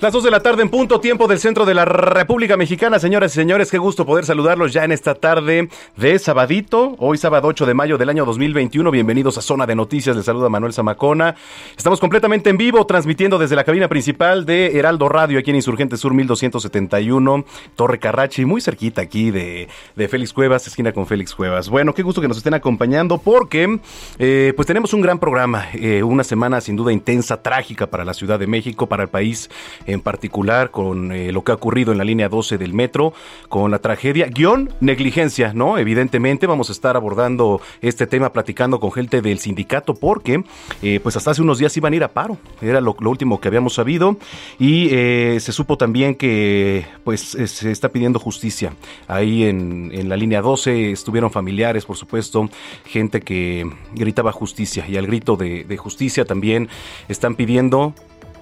Las 2 de la tarde en punto, tiempo del centro de la República Mexicana. Señoras y señores, qué gusto poder saludarlos ya en esta tarde de sabadito, hoy sábado 8 de mayo del año 2021. Bienvenidos a Zona de Noticias, les saluda Manuel Zamacona. Estamos completamente en vivo, transmitiendo desde la cabina principal de Heraldo Radio, aquí en Insurgente Sur 1271, Torre Carrachi, muy cerquita aquí de, de Félix Cuevas, esquina con Félix Cuevas. Bueno, qué gusto que nos estén acompañando porque eh, pues tenemos un gran programa, eh, una semana sin duda intensa, trágica para la Ciudad de México, para el país en particular con eh, lo que ha ocurrido en la línea 12 del metro, con la tragedia, guion negligencia, ¿no? Evidentemente vamos a estar abordando este tema platicando con gente del sindicato porque eh, pues hasta hace unos días iban a ir a paro, era lo, último que habíamos sabido y eh, se supo también que pues se está pidiendo justicia. Ahí en, en la línea 12 estuvieron familiares, por supuesto, gente que gritaba justicia y al grito de justicia también están pidiendo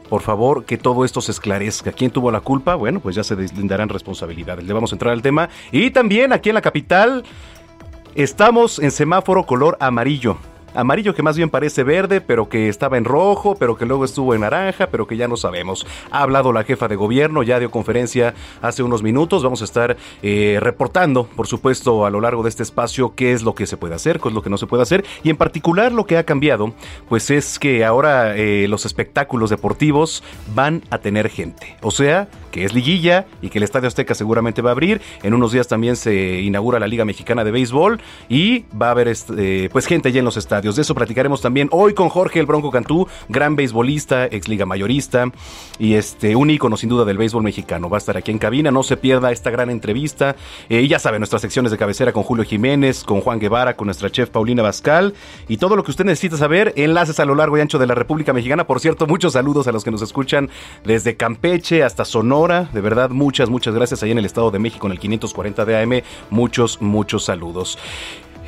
por favor, que todo esto se esclarezca. ¿Quién tuvo la culpa? Bueno, pues ya se deslindarán responsabilidades. Le vamos a entrar al tema. Y también aquí en la capital estamos en semáforo color amarillo amarillo que más bien parece verde, pero que estaba en rojo, pero que luego estuvo en naranja, pero que ya no sabemos. Ha hablado la jefa de gobierno, ya dio conferencia hace unos minutos. Vamos a estar eh, reportando, por supuesto, a lo largo de este espacio qué es lo que se puede hacer, qué es lo que no se puede hacer. Y en particular lo que ha cambiado, pues es que ahora eh, los espectáculos deportivos van a tener gente. O sea, que es liguilla y que el Estadio Azteca seguramente va a abrir. En unos días también se inaugura la Liga Mexicana de Béisbol y va a haber este, pues gente allá en los estadios. De eso platicaremos también hoy con Jorge el Bronco Cantú, gran beisbolista, ex liga mayorista y este un ícono sin duda del béisbol mexicano. Va a estar aquí en cabina, no se pierda esta gran entrevista. Eh, y ya saben, nuestras secciones de cabecera con Julio Jiménez, con Juan Guevara, con nuestra chef Paulina Bascal y todo lo que usted necesita saber, enlaces a lo largo y ancho de la República Mexicana. Por cierto, muchos saludos a los que nos escuchan desde Campeche hasta Sonora. De verdad, muchas, muchas gracias ahí en el Estado de México en el 540 de AM. Muchos, muchos saludos.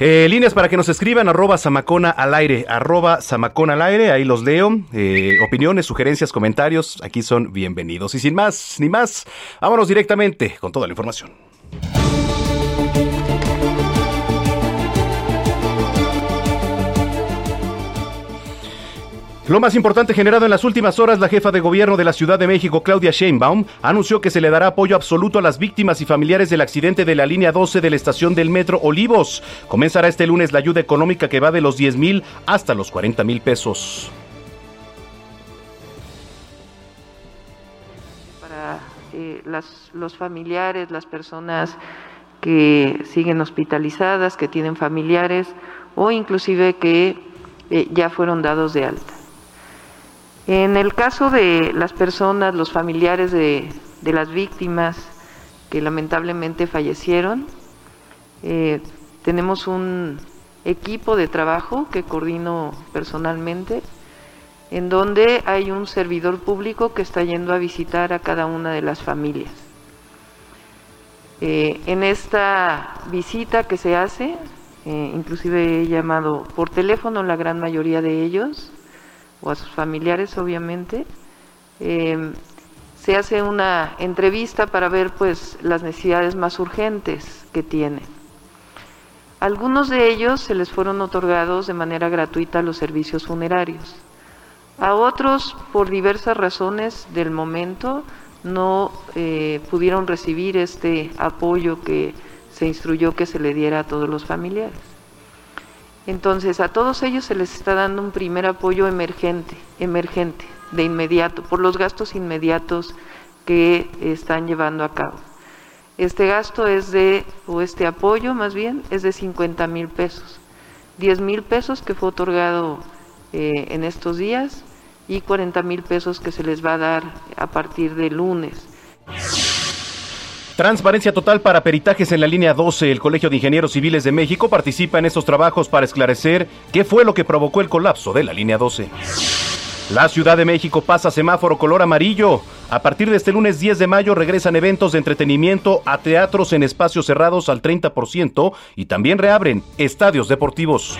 Eh, líneas para que nos escriban, arroba Samacona al aire, arroba Samacona al aire, ahí los leo. Eh, opiniones, sugerencias, comentarios, aquí son bienvenidos. Y sin más ni más, vámonos directamente con toda la información. Lo más importante generado en las últimas horas, la jefa de gobierno de la Ciudad de México, Claudia Sheinbaum, anunció que se le dará apoyo absoluto a las víctimas y familiares del accidente de la línea 12 de la estación del Metro Olivos. Comenzará este lunes la ayuda económica que va de los 10 mil hasta los 40 mil pesos. Para eh, los familiares, las personas que siguen hospitalizadas, que tienen familiares o inclusive que eh, ya fueron dados de alta. En el caso de las personas, los familiares de, las víctimas que lamentablemente fallecieron, eh, tenemos un equipo de trabajo que coordino personalmente, en donde hay un servidor público que está yendo a visitar a cada una de las familias. Eh, en esta visita que se hace, eh, inclusive he llamado por teléfono la gran mayoría de ellos, o a sus familiares obviamente, eh, se hace una entrevista para ver pues las necesidades más urgentes que tienen. Algunos de ellos se les fueron otorgados de manera gratuita los servicios funerarios. A otros, por diversas razones del momento, no eh, pudieron recibir este apoyo que se instruyó que se le diera a todos los familiares. Entonces, a todos ellos se les está dando un primer apoyo emergente, emergente, de inmediato, por los gastos inmediatos que están llevando a cabo. Este gasto es de, o este apoyo más bien, es de 50 mil pesos. 10 mil pesos que fue otorgado eh, en estos días y 40 mil pesos que se les va a dar a partir de lunes. Transparencia total para peritajes en la línea 12. El Colegio de Ingenieros Civiles de México participa en estos trabajos para esclarecer qué fue lo que provocó el colapso de la línea 12. La Ciudad de México pasa semáforo color amarillo. A partir de este lunes 10 de mayo regresan eventos de entretenimiento a teatros en espacios cerrados al 30% y también reabren estadios deportivos.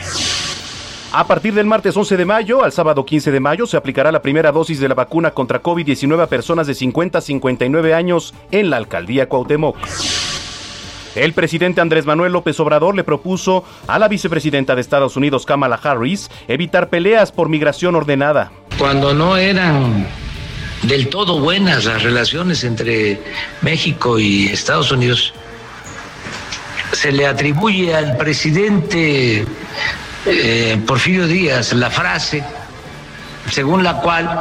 A partir del martes 11 de mayo al sábado 15 de mayo se aplicará la primera dosis de la vacuna contra COVID-19 a personas de 50 a 59 años en la alcaldía Cuauhtémoc. El presidente Andrés Manuel López Obrador le propuso a la vicepresidenta de Estados Unidos, Kamala Harris, evitar peleas por migración ordenada. Cuando no eran del todo buenas las relaciones entre México y Estados Unidos, se le atribuye al presidente eh, Porfirio Díaz la frase según la cual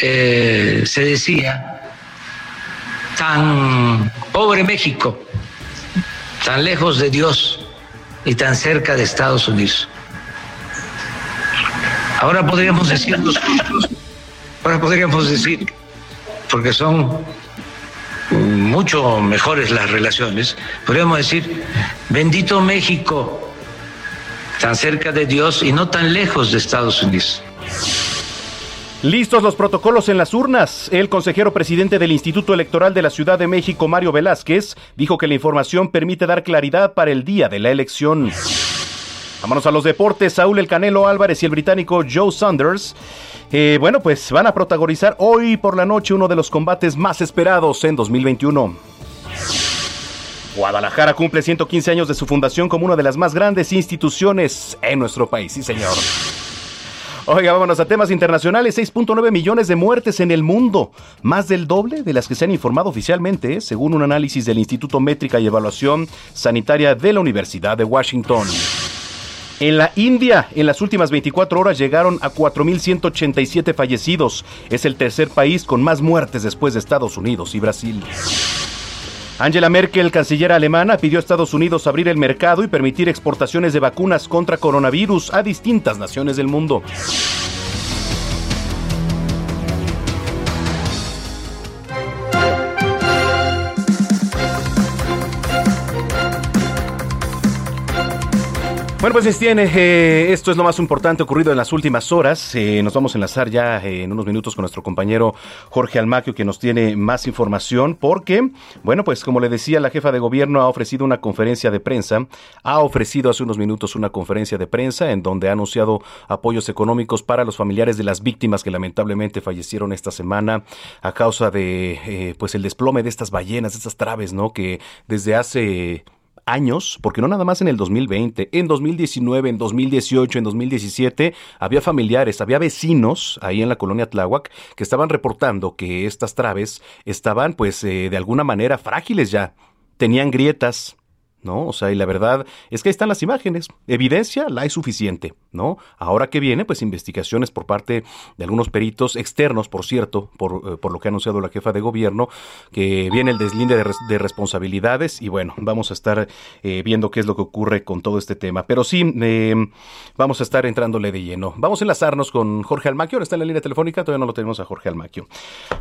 eh, se decía, tan pobre México, tan lejos de Dios y tan cerca de Estados Unidos. Ahora podríamos decir ahora podríamos decir, porque son mucho mejores las relaciones, podríamos decir, bendito México, tan cerca de Dios y no tan lejos de Estados Unidos. Listos los protocolos en las urnas. El consejero presidente del Instituto Electoral de la Ciudad de México, Mario Velázquez, dijo que la información permite dar claridad para el día de la elección. Vámonos a los deportes. Saúl El Canelo Álvarez y el británico Joe Saunders. Eh, bueno, pues van a protagonizar hoy por la noche uno de los combates más esperados en 2021. Guadalajara cumple 115 años de su fundación como una de las más grandes instituciones en nuestro país, sí señor. Oiga, vámonos a temas internacionales. 6.9 millones de muertes en el mundo. Más del doble de las que se han informado oficialmente, según un análisis del Instituto Métrica y Evaluación Sanitaria de la Universidad de Washington. En la India, en las últimas 24 horas llegaron a 4.187 fallecidos. Es el tercer país con más muertes después de Estados Unidos y Brasil. Angela Merkel, canciller alemana, pidió a Estados Unidos abrir el mercado y permitir exportaciones de vacunas contra coronavirus a distintas naciones del mundo. Bueno, pues tiene, eh, esto es lo más importante ocurrido en las últimas horas. Eh, nos vamos a enlazar ya eh, en unos minutos con nuestro compañero Jorge Almaquio, que nos tiene más información, porque, bueno, pues como le decía, la jefa de gobierno ha ofrecido una conferencia de prensa, ha ofrecido hace unos minutos una conferencia de prensa en donde ha anunciado apoyos económicos para los familiares de las víctimas que lamentablemente fallecieron esta semana a causa de, pues, el desplome de estas ballenas, de estas traves, ¿no? Que desde hace años, porque no nada más en el 2020, en 2019, en 2018, en 2017, había familiares, había vecinos ahí en la colonia Tláhuac que estaban reportando que estas traves estaban pues eh, de alguna manera frágiles ya, tenían grietas, ¿no? O sea, y la verdad es que ahí están las imágenes. Evidencia la hay suficiente, ¿no? Ahora que viene, pues investigaciones por parte de algunos peritos externos, por cierto, por, eh, lo que ha anunciado la jefa de gobierno, que viene el deslinde de, responsabilidades y bueno, vamos a estar eh, viendo qué es lo que ocurre con todo este tema. Pero sí, em, vamos a estar entrándole de lleno. Vamos a enlazarnos con Jorge Almaquio, está en la línea telefónica, todavía no lo tenemos a Jorge Almaquio.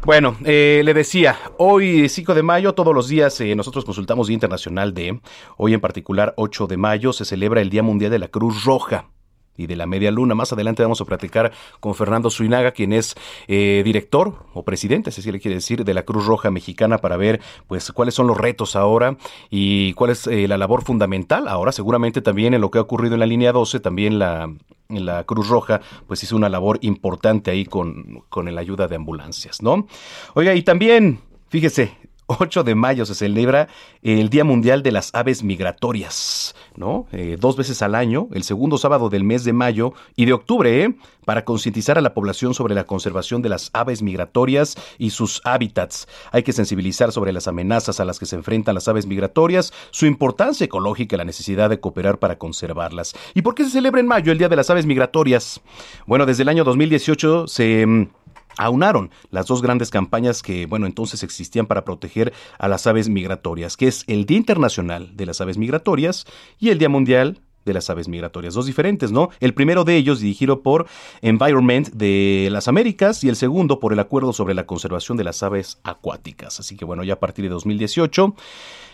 Bueno, eh, le decía, hoy 5 de mayo, todos los días nosotros consultamos Día Internacional de Hoy en particular, 8 de mayo, se celebra el Día Mundial de la Cruz Roja y de la Media Luna. Más adelante vamos a platicar con Fernando Suinaga, quien es eh, director o presidente, si le quiere decir, de la Cruz Roja Mexicana para ver pues cuáles son los retos ahora y cuál es eh, la labor fundamental. Ahora seguramente también en lo que ha ocurrido en la línea 12, también la, la Cruz Roja pues hizo una labor importante ahí con, con la ayuda de ambulancias, ¿no? Oiga, y también, fíjese, 8 de mayo se celebra el Día Mundial de las Aves Migratorias, ¿no? Eh, dos veces al año, el segundo sábado del mes de mayo y de octubre, ¿eh? para concientizar a la población sobre la conservación de las aves migratorias y sus hábitats. Hay que sensibilizar sobre las amenazas a las que se enfrentan las aves migratorias, su importancia ecológica y la necesidad de cooperar para conservarlas. ¿Y por qué se celebra en mayo el Día de las Aves Migratorias? Bueno, desde el año 2018 se aunaron las dos grandes campañas que, bueno, entonces existían para proteger a las aves migratorias, que es el Día Internacional de las Aves Migratorias y el Día Mundial de las aves migratorias, dos diferentes, ¿no? El primero de ellos dirigido por Environment de las Américas y el segundo por el Acuerdo sobre la Conservación de las Aves Acuáticas. Así que bueno, ya a partir de 2018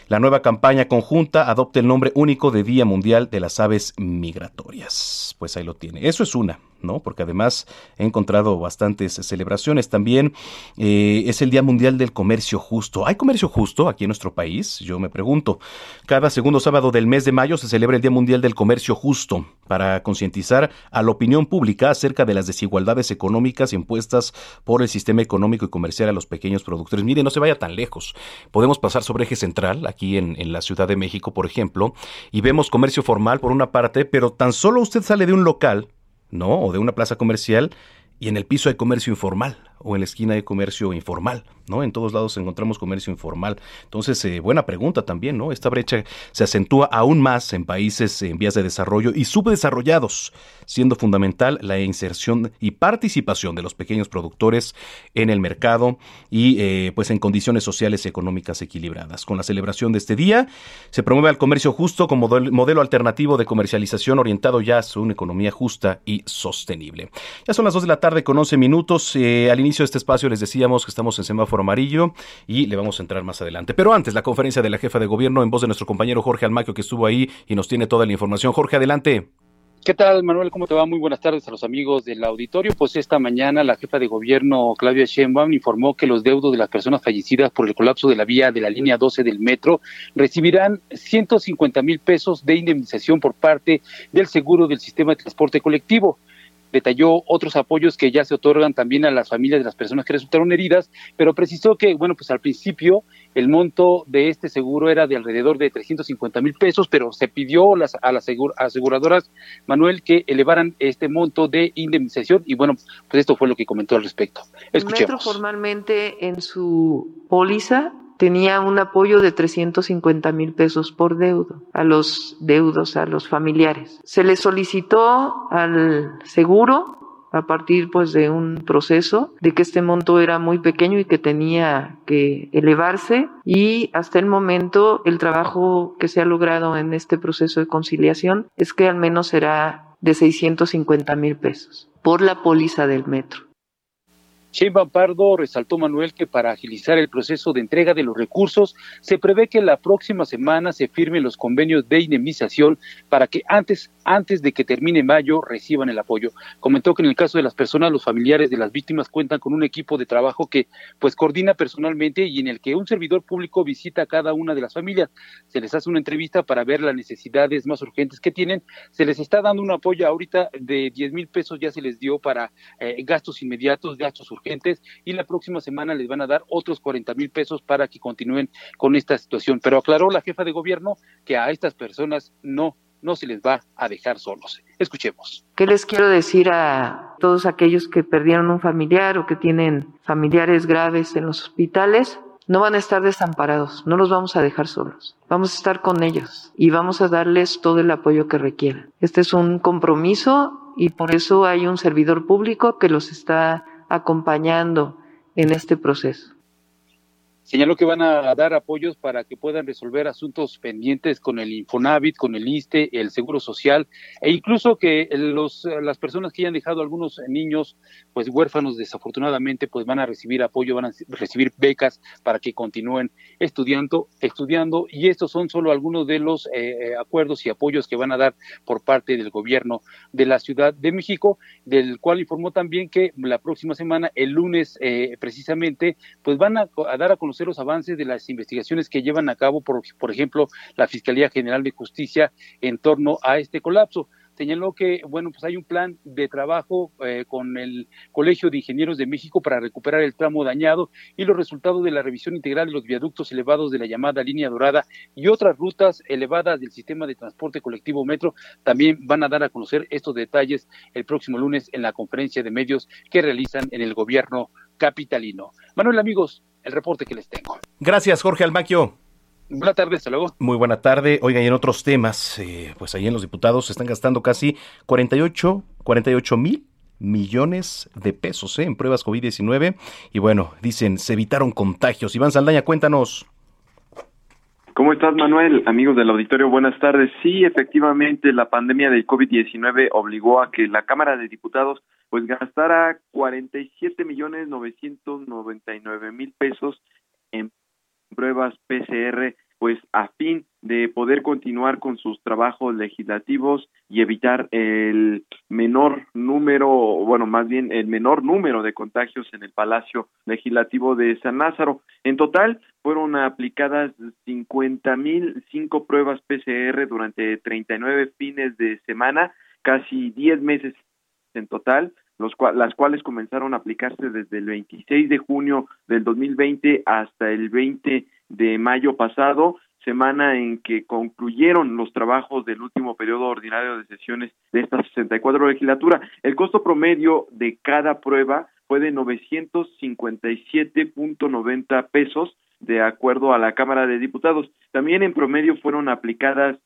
la nueva campaña conjunta adopta el nombre único de Día Mundial de las Aves Migratorias. Pues ahí lo tiene. Eso es una. ¿No? Porque además he encontrado bastantes celebraciones. También eh, es el Día Mundial del Comercio Justo. ¿Hay comercio justo aquí en nuestro país? Yo me pregunto. Cada segundo sábado del mes de mayo se celebra el Día Mundial del Comercio Justo para concientizar a la opinión pública acerca de las desigualdades económicas impuestas por el sistema económico y comercial a los pequeños productores. Mire, no se vaya tan lejos. Podemos pasar sobre eje central, aquí en, en la Ciudad de México, por ejemplo, y vemos comercio formal por una parte, pero tan solo usted sale de un local ¿no? O de una plaza comercial y en el piso hay comercio informal o en la esquina hay comercio informal, ¿no? En todos lados encontramos comercio informal. Entonces, eh, buena pregunta también, ¿no? Esta brecha se acentúa aún más en países en vías de desarrollo y subdesarrollados, siendo fundamental la inserción y participación de los pequeños productores en el mercado y eh, pues en condiciones sociales y económicas equilibradas. Con la celebración de este día, se promueve el comercio justo como modelo alternativo de comercialización orientado ya a una economía justa y sostenible. Ya son las 2 de la tarde con 11 minutos. Eh, al inicio de este espacio les decíamos que estamos en semáforo amarillo y le vamos a entrar más adelante. Pero antes, la conferencia de la jefa de gobierno en voz de nuestro compañero Jorge Almaquio que estuvo ahí y nos tiene toda la información. Jorge, adelante. ¿Qué tal, Manuel? ¿Cómo te va? Muy buenas tardes a los amigos del auditorio. Pues esta mañana la jefa de gobierno, Claudia Sheinbaum, informó que los deudos de las personas fallecidas por el colapso de la vía de la línea 12 del metro recibirán 150 mil pesos de indemnización por parte del seguro del sistema de transporte colectivo detalló otros apoyos que ya se otorgan también a las familias de las personas que resultaron heridas, pero precisó que, bueno, pues al principio el monto de este seguro era de alrededor de 350 mil pesos, pero se pidió las, a las aseguradoras, Manuel, que elevaran este monto de indemnización y bueno, pues esto fue lo que comentó al respecto. Escuchemos. Metro formalmente en su póliza tenía un apoyo de 350 mil pesos por deudo a los deudos, a los familiares. Se le solicitó al seguro a partir pues de un proceso de que este monto era muy pequeño y que tenía que elevarse y hasta el momento el trabajo que se ha logrado en este proceso de conciliación es que al menos será de 650 mil pesos por la póliza del metro. Sheinbaum Pardo resaltó Manuel que para agilizar el proceso de entrega de los recursos se prevé que la próxima semana se firmen los convenios de indemnización para que antes antes de que termine mayo reciban el apoyo. Comentó que en el caso de las personas los familiares de las víctimas cuentan con un equipo de trabajo que pues coordina personalmente y en el que un servidor público visita a cada una de las familias. Se les hace una entrevista para ver las necesidades más urgentes que tienen. Se les está dando un apoyo ahorita de 10 mil pesos ya se les dio para eh, gastos inmediatos, gastos urgentes y la próxima semana les van a dar otros 40 mil pesos para que continúen con esta situación. Pero aclaró la jefa de gobierno que a estas personas no no se les va a dejar solos. Escuchemos. ¿Qué les quiero decir a todos aquellos que perdieron un familiar o que tienen familiares graves en los hospitales? No van a estar desamparados, no los vamos a dejar solos. Vamos a estar con ellos y vamos a darles todo el apoyo que requieran. Este es un compromiso y por eso hay un servidor público que los está acompañando en este proceso. Señaló que van a dar apoyos para que puedan resolver asuntos pendientes con el Infonavit, con el ISTE, el Seguro Social, e incluso que los, las personas que hayan dejado algunos niños, pues huérfanos desafortunadamente, pues van a recibir apoyo, van a recibir becas para que continúen estudiando, estudiando, y estos son solo algunos de los eh, eh, acuerdos y apoyos que van a dar por parte del gobierno de la Ciudad de México, del cual informó también que la próxima semana, el lunes eh, precisamente, pues van a dar a conocer los avances de las investigaciones que llevan a cabo, por, ejemplo, la Fiscalía General de Justicia en torno a este colapso señaló que, bueno, pues hay un plan de trabajo eh, con el Colegio de Ingenieros de México para recuperar el tramo dañado y los resultados de la revisión integral de los viaductos elevados de la llamada línea dorada y otras rutas elevadas del sistema de transporte colectivo metro. También van a dar a conocer estos detalles el próximo lunes en la conferencia de medios que realizan en el gobierno capitalino. Manuel, amigos, el reporte que les tengo. Gracias, Jorge Almaquio. Buenas tardes, hasta luego. Muy buena tarde. Oigan, y en otros temas, eh, pues ahí en los diputados se están gastando casi 48, 48 mil millones de pesos ¿eh? en pruebas COVID-19 y bueno, dicen, se evitaron contagios. Iván Saldaña, cuéntanos. ¿Cómo estás, Manuel? Amigos del auditorio, buenas tardes. Sí, efectivamente, la pandemia del COVID-19 obligó a que la Cámara de Diputados pues gastara 47 millones 999 mil pesos en pruebas PCR pues a fin de poder continuar con sus trabajos legislativos y evitar el menor número, bueno, más bien el menor número de contagios en el Palacio Legislativo de San Lázaro. En total fueron aplicadas cincuenta mil cinco pruebas PCR durante 39 fines de semana, casi 10 meses en total, los las cuales comenzaron a aplicarse desde el 26 de junio del 2020 hasta el 20 de mayo pasado, semana en que concluyeron los trabajos del último periodo ordinario de sesiones de esta 64 legislatura. El costo promedio de cada prueba fue de 957.90 pesos, de acuerdo a la Cámara de Diputados. También en promedio fueron aplicadas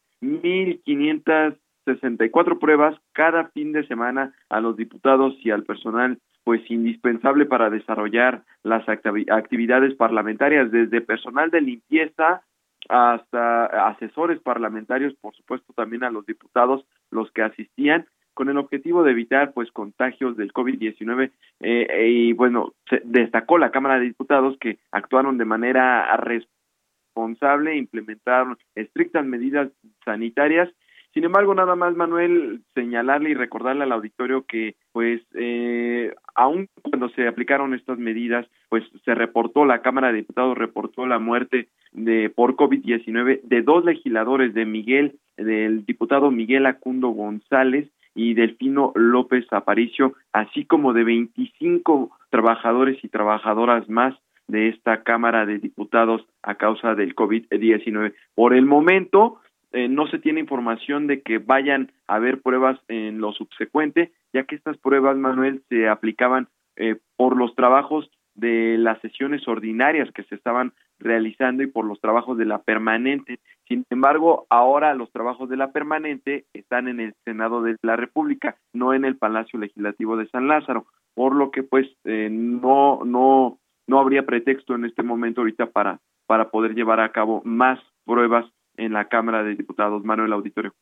1.564 pruebas cada fin de semana a los diputados y al personal pues indispensable para desarrollar las actividades parlamentarias, desde personal de limpieza hasta asesores parlamentarios, por supuesto también a los diputados, los que asistían, con el objetivo de evitar pues contagios del COVID-19 eh, y bueno, se destacó la Cámara de Diputados que actuaron de manera responsable, implementaron estrictas medidas sanitarias sin embargo, nada más, Manuel, señalarle y recordarle al auditorio que, pues, eh, aun cuando se aplicaron estas medidas, pues se reportó, la Cámara de Diputados reportó la muerte de por COVID-19 de dos legisladores, de Miguel, del diputado Miguel Acundo González y Delfino López Aparicio, así como de 25 trabajadores y trabajadoras más de esta Cámara de Diputados a causa del COVID-19. Por el momento, eh, no se tiene información de que vayan a haber pruebas en lo subsecuente, ya que estas pruebas, Manuel, se aplicaban eh, por los trabajos de las sesiones ordinarias que se estaban realizando y por los trabajos de la permanente. Sin embargo, ahora los trabajos de la permanente están en el Senado de la República, no en el Palacio Legislativo de San Lázaro, por lo que pues eh, no no no habría pretexto en este momento ahorita para para poder llevar a cabo más pruebas en la Cámara de Diputados, Manuel Auditorio.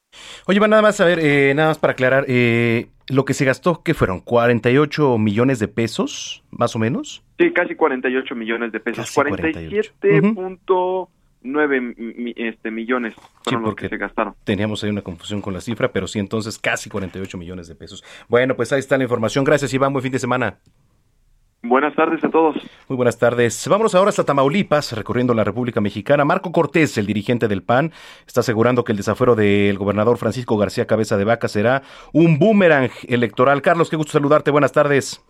Oye, va nada más a ver, eh, nada más para aclarar, eh, lo que se gastó, ¿qué fueron? ¿48 millones de pesos, más o menos? Sí, casi 48 millones de pesos. 47.9 este, millones fueron los que se gastaron. Teníamos ahí una confusión con la cifra, pero sí, entonces casi 48 millones de pesos. Bueno, pues ahí está la información. Gracias, Iván. Buen fin de semana. Buenas tardes a todos. Muy buenas tardes. Vámonos ahora hasta Tamaulipas, recorriendo la República Mexicana. Marco Cortés, el dirigente del PAN, está asegurando que el desafuero del gobernador Francisco García Cabeza de Vaca será un boomerang electoral. Carlos, qué gusto saludarte. Buenas tardes.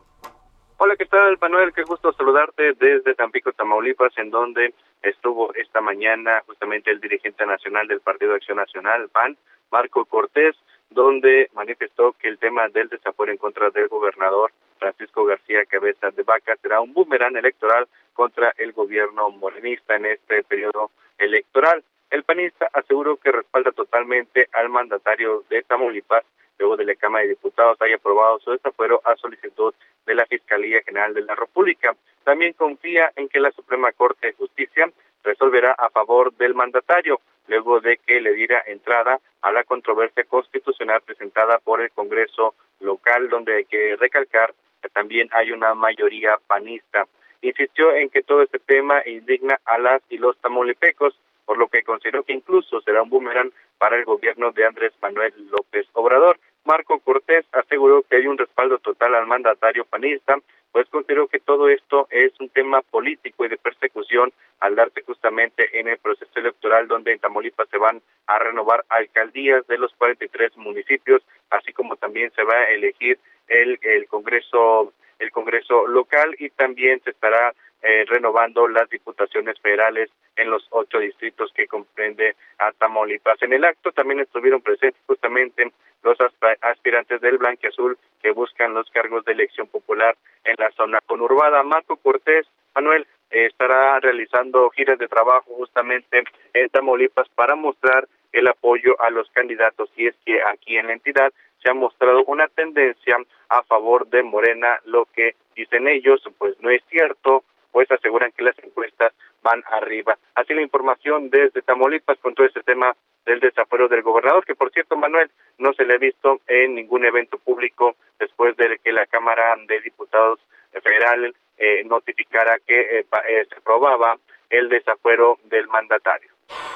Hola, ¿qué tal, Manuel? Qué gusto saludarte desde Tampico, Tamaulipas, en donde estuvo esta mañana justamente el dirigente nacional del Partido de Acción Nacional, PAN, Marco Cortés, donde manifestó que el tema del desafuero en contra del gobernador Francisco García Cabeza de Vaca será un boomerang electoral contra el gobierno morenista en este periodo electoral. El panista aseguró que respalda totalmente al mandatario de Tamaulipas luego de la Cámara de Diputados haya aprobado su desafuero a solicitud de la Fiscalía General de la República. También confía en que la Suprema Corte de Justicia resolverá a favor del mandatario, luego de que le diera entrada a la controversia constitucional presentada por el Congreso local, donde hay que recalcar que también hay una mayoría panista. Insistió en que todo este tema indigna a las y los tamaulipecos, por lo que consideró que incluso será un boomerang para el gobierno de Andrés Manuel López Obrador. Marco Cortés aseguró que hay un respaldo total al mandatario panista, pues consideró que todo esto es un tema político y de persecución al darse justamente en el proceso electoral donde en Tamaulipas se van a renovar alcaldías de los 43 municipios, así como también se va a elegir el, el Congreso el Congreso local y también se estará eh, renovando las diputaciones federales en los ocho distritos que comprende a Tamaulipas. En el acto también estuvieron presentes justamente los aspirantes del Azul que buscan los cargos de elección popular en la zona conurbada. Marco Cortés, Manuel, estará realizando giras de trabajo justamente en Tamaulipas para mostrar el apoyo a los candidatos y es que aquí en la entidad se ha mostrado una tendencia a favor de Morena, lo que dicen ellos pues no es cierto, pues aseguran que las encuestas van arriba. Así la información desde Tamaulipas con todo este tema del desafuero del gobernador, que por cierto, Manuel, no se le ha visto en ningún evento público después de que la Cámara de Diputados Federal eh, notificara que eh, eh, se aprobaba el desafuero del mandatario.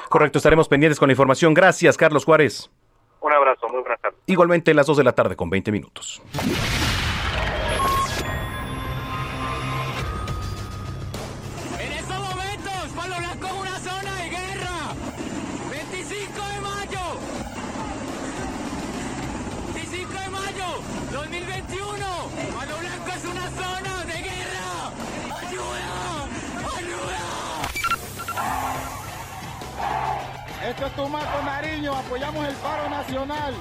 Correcto, estaremos pendientes con la información. Gracias, Carlos Juárez. Un abrazo, muy buenas tardes. Igualmente, las 2 de la tarde con 20 minutos. Nacional.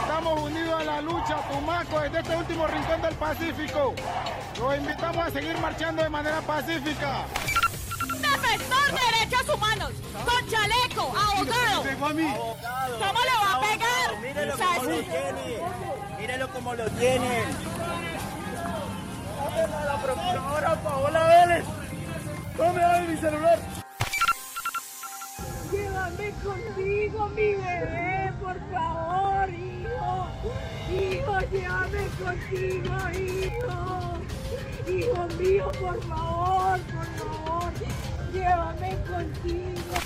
Estamos unidos en la lucha, Tumaco, desde este último rincón del Pacífico. Los invitamos a seguir marchando de manera pacífica. Defensor de derechos humanos, con chaleco, abogado. ¿Cómo le va a pegar? Mírelo como lo tiene. Mírelo como lo tiene. la procuradora Paola Vélez. Tome mi celular. Llévame contigo, mi bebé, por favor, hijo. Hijo, llévame contigo, hijo. Hijo mío, por favor, por favor, llévame contigo.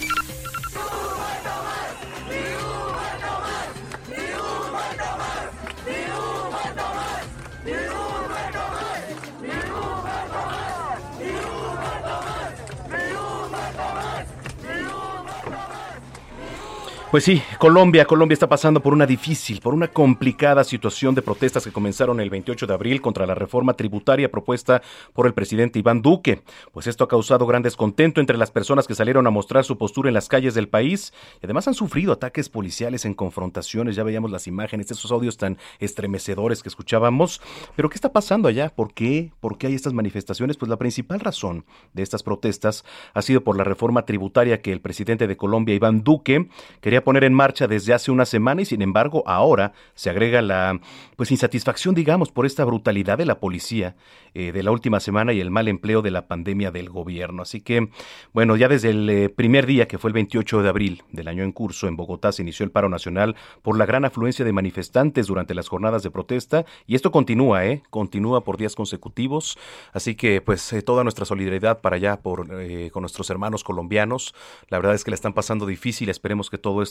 Pues sí, Colombia, Colombia está pasando por una difícil, por una complicada situación de protestas que comenzaron el 28 de abril contra la reforma tributaria propuesta por el presidente Iván Duque. Pues esto ha causado gran descontento entre las personas que salieron a mostrar su postura en las calles del país y además han sufrido ataques policiales en confrontaciones. Ya veíamos las imágenes, esos audios tan estremecedores que escuchábamos. Pero ¿qué está pasando allá? ¿Por qué? ¿Por qué hay estas manifestaciones? Pues la principal razón de estas protestas ha sido por la reforma tributaria que el presidente de Colombia, Iván Duque, quería poner en marcha desde hace una semana y sin embargo ahora se agrega la pues insatisfacción digamos por esta brutalidad de la policía eh, de la última semana y el mal empleo de la pandemia del gobierno. Así que bueno ya desde el eh, primer día que fue el 28 de abril del año en curso en Bogotá se inició el paro nacional por la gran afluencia de manifestantes durante las jornadas de protesta y esto continúa eh continúa por días consecutivos. Así que pues eh, toda nuestra solidaridad para allá por con nuestros hermanos colombianos. La verdad es que la están pasando difícil. Esperemos que todo esto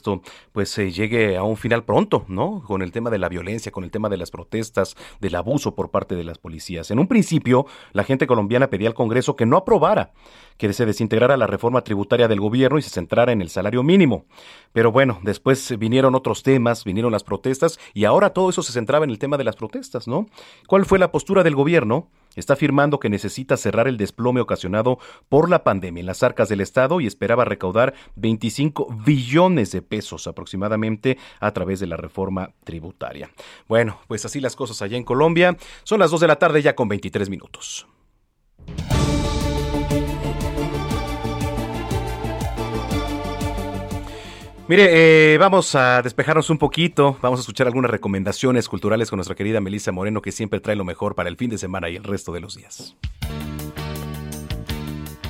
pues se llegue a un final pronto, ¿no? Con el tema de la violencia, con el tema de las protestas, del abuso por parte de las policías. En un principio, la gente colombiana pedía al Congreso que no aprobara que se desintegrara la reforma tributaria del gobierno y se centrara en el salario mínimo. Pero bueno, después vinieron otros temas, vinieron las protestas y ahora todo eso se centraba en el tema de las protestas, ¿no? ¿Cuál fue la postura del gobierno? Está afirmando que necesita cerrar el desplome ocasionado por la pandemia en las arcas del Estado y esperaba recaudar 25 billones de pesos aproximadamente a través de la reforma tributaria. Bueno, pues así las cosas allá en Colombia. Son las 2 de la tarde ya con 23 minutos. Mire, eh, vamos a despejarnos un poquito, vamos a escuchar algunas recomendaciones culturales con nuestra querida Melissa Moreno, que siempre trae lo mejor para el fin de semana y el resto de los días.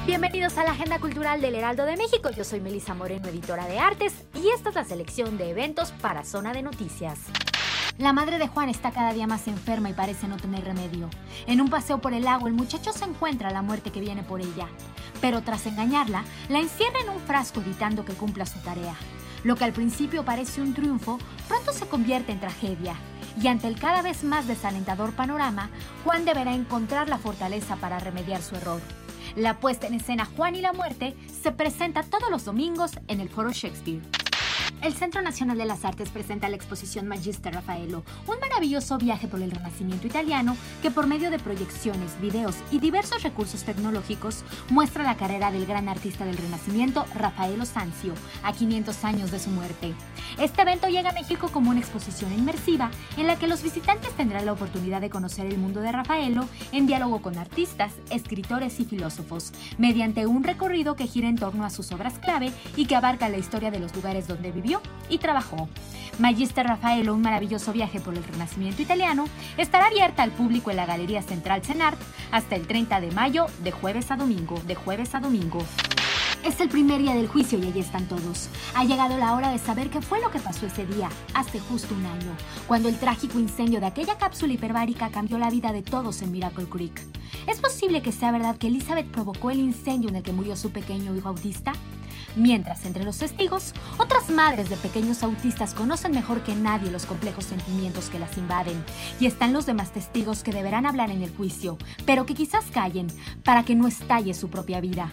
Bienvenidos a la Agenda Cultural del Heraldo de México. Yo soy Melissa Moreno, editora de artes, y esta es la selección de eventos para Zona de Noticias. La madre de Juan está cada día más enferma y parece no tener remedio. En un paseo por el lago, el muchacho se encuentra la muerte que viene por ella. Pero tras engañarla, la encierra en un frasco evitando que cumpla su tarea. Lo que al principio parece un triunfo, pronto se convierte en tragedia. Y ante el cada vez más desalentador panorama, Juan deberá encontrar la fortaleza para remediar su error. La puesta en escena Juan y la muerte se presenta todos los domingos en el Foro Shakespeare. El Centro Nacional de las Artes presenta la exposición Magister Raffaello, un maravilloso viaje por el Renacimiento italiano que por medio de proyecciones, videos y diversos recursos tecnológicos muestra la carrera del gran artista del Renacimiento, Raffaello Sanzio, a 500 años de su muerte. Este evento llega a México como una exposición inmersiva en la que los visitantes tendrán la oportunidad de conocer el mundo de Raffaello en diálogo con artistas, escritores y filósofos, mediante un recorrido que gira en torno a sus obras clave y que abarca la historia de los lugares donde vivió y trabajó. Magister Raffaello, un maravilloso viaje por el Renacimiento italiano, estará abierta al público en la Galería Central Cenart hasta el 30 de mayo, de jueves a domingo, de jueves a domingo. Es el primer día del juicio y allí están todos. Ha llegado la hora de saber qué fue lo que pasó ese día, hace justo un año, cuando el trágico incendio de aquella cápsula hiperbárica cambió la vida de todos en Miracle Creek. ¿Es posible que sea verdad que Elizabeth provocó el incendio en el que murió su pequeño hijo autista? Mientras, entre los testigos, otras madres de pequeños autistas conocen mejor que nadie los complejos sentimientos que las invaden. Y están los demás testigos que deberán hablar en el juicio, pero que quizás callen para que no estalle su propia vida.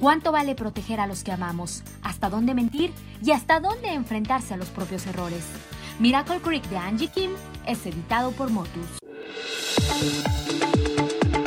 ¿Cuánto vale proteger a los que amamos? ¿Hasta dónde mentir? ¿Y hasta dónde enfrentarse a los propios errores? Miracle Creek de Angie Kim es editado por Motus.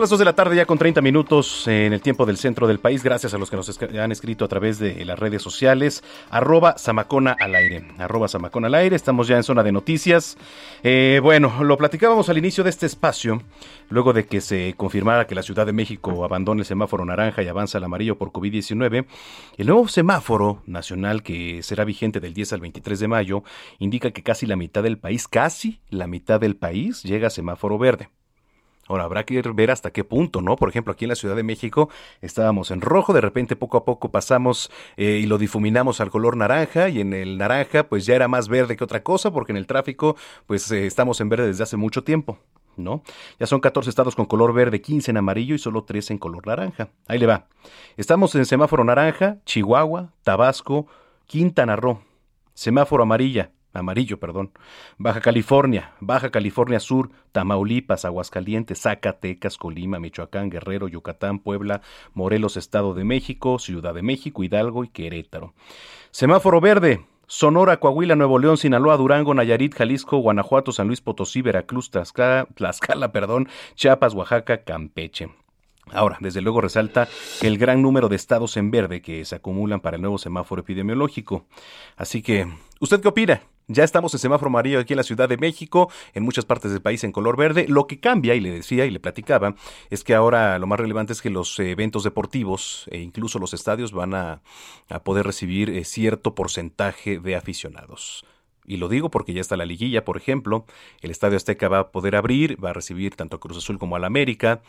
Son las 2 de la tarde ya con 30 minutos en el tiempo del centro del país. Gracias a los que nos han escrito a través de las redes sociales. Arroba Samacona al aire. Arroba Samacona al aire. Estamos ya en zona de noticias. Eh, bueno, lo platicábamos al inicio de este espacio, luego de que se confirmara que la Ciudad de México abandone el semáforo naranja y avanza al amarillo por COVID-19. El nuevo semáforo nacional que será vigente del 10 al 23 de mayo indica que casi la mitad del país, casi la mitad del país llega a semáforo verde. Ahora, habrá que ver hasta qué punto, ¿no? Por ejemplo, aquí en la Ciudad de México estábamos en rojo, de repente poco a poco pasamos eh, y lo difuminamos al color naranja y en el naranja pues ya era más verde que otra cosa porque en el tráfico pues eh, estamos en verde desde hace mucho tiempo. ¿No? Ya son 14 estados con color verde, 15 en amarillo y solo 3 en color naranja. Ahí le va. Estamos en semáforo naranja, Chihuahua, Tabasco, Quintana Roo. Semáforo amarilla, amarillo, perdón. Baja California, Baja California Sur, Tamaulipas, Aguascalientes, Zacatecas, Colima, Michoacán, Guerrero, Yucatán, Puebla, Morelos, Estado de México, Ciudad de México, Hidalgo y Querétaro. Semáforo verde. Sonora, Coahuila, Nuevo León, Sinaloa, Durango, Nayarit, Jalisco, Guanajuato, San Luis Potosí, Veracruz, Tlaxcala, perdón, Chiapas, Oaxaca, Campeche. Ahora, desde luego resalta el gran número de estados en verde que se acumulan para el nuevo semáforo epidemiológico. Así que, ¿usted qué opina? Ya estamos en semáforo amarillo aquí en la Ciudad de México, en muchas partes del país en color verde. Lo que cambia, y le decía y le platicaba, es que ahora lo más relevante es que los eventos deportivos e incluso los estadios van a, poder recibir eh, cierto porcentaje de aficionados. Y lo digo porque ya está la liguilla, por ejemplo. El Estadio Azteca va a poder abrir, va a recibir tanto a Cruz Azul como al América.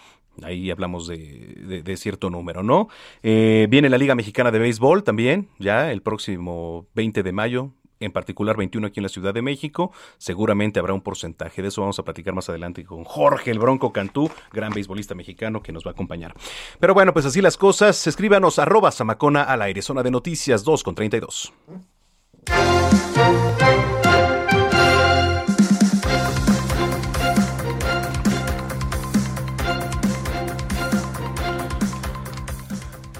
Ahí hablamos de, cierto número, ¿no? Eh, viene la Liga Mexicana de Béisbol también, ya el próximo 20 de mayo en particular 21 aquí en la Ciudad de México. Seguramente habrá un porcentaje de eso. Vamos a platicar más adelante con Jorge el Bronco Cantú, gran beisbolista mexicano que nos va a acompañar. Pero bueno, pues así las cosas. Escríbanos arroba Samacona al aire, zona de noticias 2 con 32.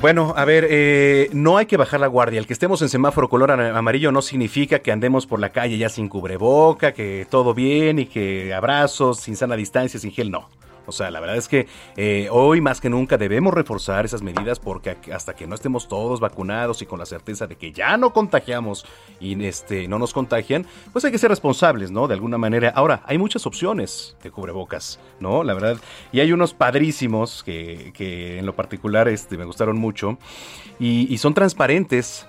Bueno, a ver, eh, no hay que bajar la guardia. El que estemos en semáforo color amarillo no significa que andemos por la calle ya sin cubreboca, que todo bien y que abrazos, sin sana distancia, sin gel, no. O sea, la verdad es que eh, hoy más que nunca debemos reforzar esas medidas porque hasta que no estemos todos vacunados y con la certeza de que ya no contagiamos y este, no nos contagian, pues hay que ser responsables, ¿no? De alguna manera. Ahora, hay muchas opciones de cubrebocas, ¿no? La verdad. Y hay unos padrísimos que, que en lo particular este, me gustaron mucho y, y son transparentes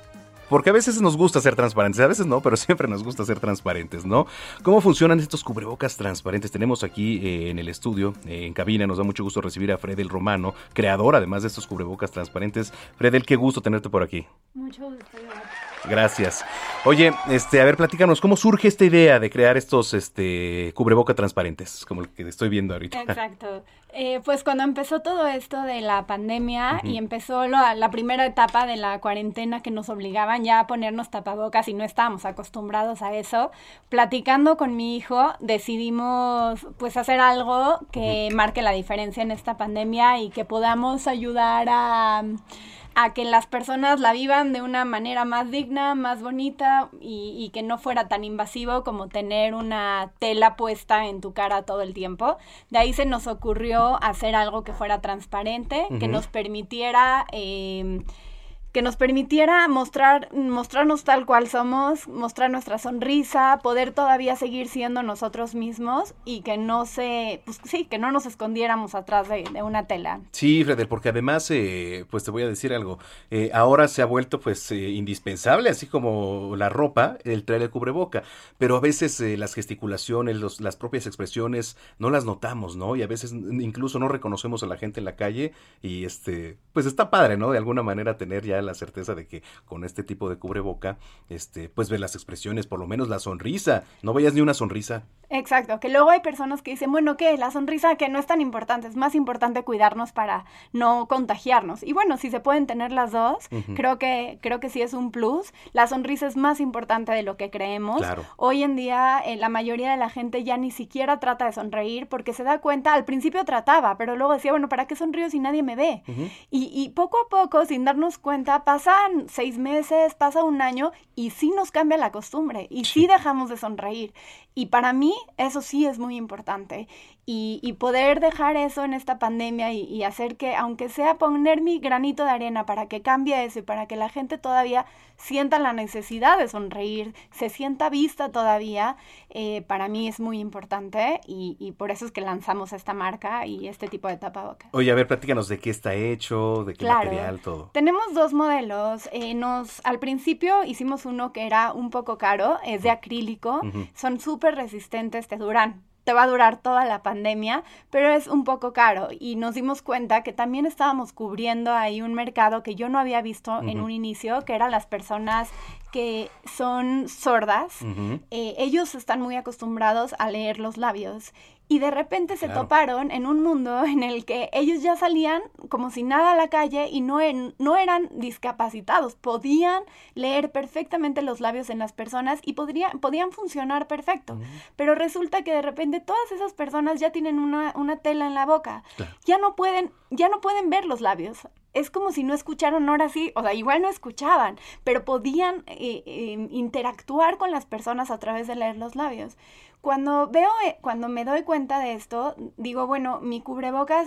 porque a veces nos gusta ser transparentes, a veces no, pero siempre nos gusta ser transparentes, ¿no? ¿Cómo funcionan estos cubrebocas transparentes? Tenemos aquí eh, en el estudio, eh, en cabina, nos da mucho gusto recibir a Fredel Romano, creador además de estos cubrebocas transparentes. Fredel, qué gusto tenerte por aquí. Mucho gusto. Gracias. Oye, este, a ver, platícanos, ¿cómo surge esta idea de crear estos este, cubreboca transparentes, como el que estoy viendo ahorita? Exacto. Eh, pues cuando empezó todo esto de la pandemia y empezó la, la, primera etapa de la cuarentena que nos obligaban ya a ponernos tapabocas y no estábamos acostumbrados a eso, platicando con mi hijo decidimos pues hacer algo que marque la diferencia en esta pandemia y que podamos ayudar a a que las personas la vivan de una manera más digna, más bonita y, que no fuera tan invasivo como tener una tela puesta en tu cara todo el tiempo. De ahí se nos ocurrió hacer algo que fuera transparente, que nos permitiera... Eh, que nos permitiera mostrar, mostrarnos tal cual somos, mostrar nuestra sonrisa, poder todavía seguir siendo nosotros mismos y que no se, pues sí, que no nos escondiéramos atrás de, una tela. Sí, Fredel, porque además, eh, pues te voy a decir algo, eh, ahora se ha vuelto pues eh, indispensable, así como la ropa, el traer el cubreboca, pero a veces las gesticulaciones, los, las propias expresiones, no las notamos, ¿no? Y a veces incluso no reconocemos a la gente en la calle y este, pues está padre, ¿no? De alguna manera tener ya la certeza de que con este tipo de cubreboca, este, pues ve las expresiones, por lo menos la sonrisa. No veías ni una sonrisa. Exacto, que luego hay personas que dicen, bueno, ¿qué? La sonrisa que no es tan importante, es más importante cuidarnos para no contagiarnos. Y bueno, si se pueden tener las dos, creo que creo que sí es un plus. La sonrisa es más importante de lo que creemos. Hoy en día eh, la mayoría de la gente ya ni siquiera trata de sonreír porque se da cuenta, al principio trataba, pero luego decía, bueno, ¿para qué sonrío si nadie me ve? y, y poco a poco, sin darnos cuenta, pasan seis meses, pasa un año y sí nos cambia la costumbre y sí dejamos de sonreír. Y para mí eso sí es muy importante. Y, poder dejar eso en esta pandemia y, hacer que, aunque sea poner mi granito de arena para que cambie eso y para que la gente todavía sienta la necesidad de sonreír, se sienta vista todavía, eh, para mí es muy importante y, por eso es que lanzamos esta marca y este tipo de tapabocas. Oye, a ver, platícanos de qué está hecho, de qué material, todo. Tenemos dos modelos. Eh, nos, al principio hicimos uno que era un poco caro, es de acrílico, son súper resistentes, te duran te va a durar toda la pandemia, pero es un poco caro. Y nos dimos cuenta que también estábamos cubriendo ahí un mercado que yo no había visto en un inicio, que eran las personas que son sordas. Eh, ellos están muy acostumbrados a leer los labios y de repente se toparon en un mundo en el que ellos ya salían como si nada a la calle y no, no eran discapacitados, podían leer perfectamente los labios en las personas y podían funcionar perfecto. Pero resulta que de repente todas esas personas ya tienen una, tela en la boca, ya no pueden, ya no pueden ver los labios. Es como si no escucharon ahora sí, o sea, igual no escuchaban, pero podían eh, eh, interactuar con las personas a través de leer los labios. Cuando veo, eh, cuando me doy cuenta de esto, digo, bueno, mi cubrebocas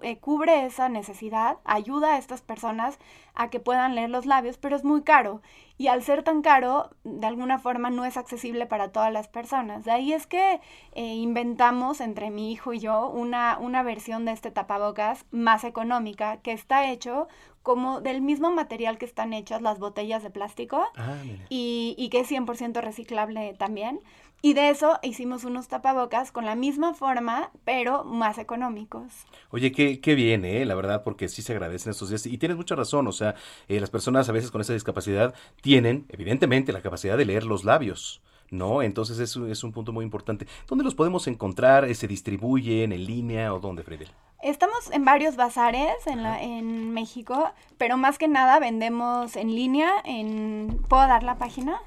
eh, cubre esa necesidad, ayuda a estas personas a que puedan leer los labios, pero es muy caro. Y al ser tan caro, de alguna forma no es accesible para todas las personas. De ahí es que eh, inventamos entre mi hijo y yo una, una versión de este tapabocas más económica que está hecho como del mismo material que están hechas las botellas de plástico ah, y, y, que es 100% reciclable también. Y de eso hicimos unos tapabocas con la misma forma, pero más económicos. Oye, qué, qué bien, ¿eh? la verdad, porque sí se agradecen estos días. Y tienes mucha razón, o sea, eh, las personas a veces con esa discapacidad tienen, evidentemente, la capacidad de leer los labios. ¿no? Entonces eso es un punto muy importante. ¿Dónde los podemos encontrar? ¿Se distribuyen en línea o dónde, Fredel? Estamos en varios bazares en, la, en México, pero más que nada vendemos en línea. En, ¿Puedo dar la página?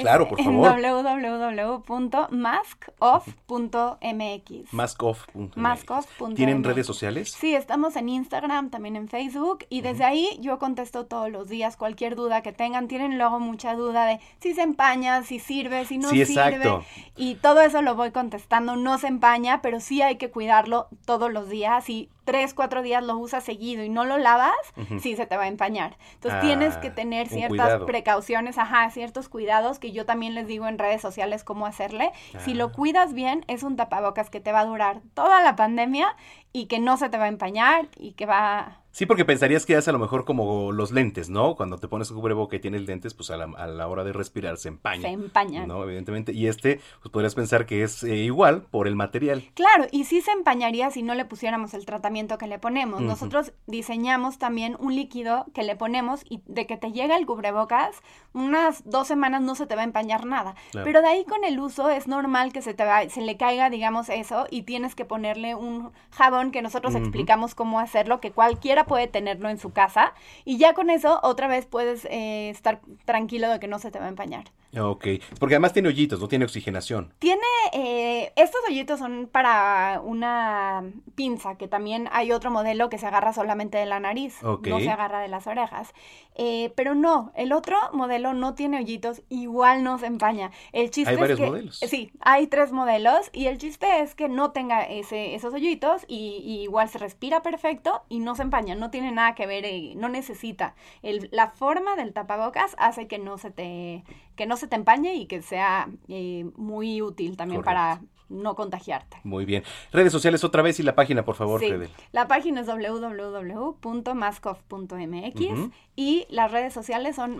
Claro, por favor. www.maskoff.mx. Maskoff.mx. ¿Tienen redes sociales? Sí, estamos en Instagram, también en Facebook y desde ahí yo contesto todos los días cualquier duda que tengan. Tienen luego mucha duda de si se empaña, si sirve, si no sí, Exacto. Y todo eso lo voy contestando. No se empaña, pero sí hay que cuidarlo todos los días y tres, cuatro días lo usas seguido y no lo lavas, sí se te va a empañar. Entonces tienes que ah, tener ciertas precauciones, ajá, ciertos cuidados que yo también les digo en redes sociales cómo hacerle. Si lo ah. cuidas bien, es un tapabocas que te va a durar toda la pandemia y que no se te va a empañar y que va Sí, porque pensarías que es a lo mejor como los lentes, ¿no? Cuando te pones un cubreboca y tienes lentes, pues a la, a la hora de respirar se empaña. Se empaña. ¿No? Evidentemente. Y este, pues podrías pensar que es eh, igual por el material. Claro, y sí se empañaría si no le pusiéramos el tratamiento que le ponemos. Nosotros diseñamos también un líquido que le ponemos y de que te llega el cubrebocas, unas dos semanas no se te va a empañar nada. Pero de ahí con el uso es normal que se te va, se le caiga, digamos, eso y tienes que ponerle un jabón que nosotros explicamos cómo hacerlo, que cualquiera puede tenerlo en su casa y ya con eso otra vez puedes eh, estar tranquilo de que no se te va a empañar. Ok, porque además tiene hoyitos, no tiene oxigenación. Tiene, eh, estos hoyitos son para una pinza, que también hay otro modelo que se agarra solamente de la nariz, no se agarra de las orejas. Eh, pero no, el otro modelo no tiene hoyitos, igual no se empaña. El chiste hay varios es que, modelos. Sí, hay tres modelos y el chiste es que no tenga ese, esos hoyitos y, y igual se respira perfecto y no se empaña, no tiene nada que ver, eh, no necesita. El, la forma del tapabocas hace que no se te que no se te empañe y que sea eh, muy útil también para no contagiarte. Muy bien. Redes sociales otra vez y la página, por favor, Sí. Fredel. La página es www.mascov.mx y las redes sociales son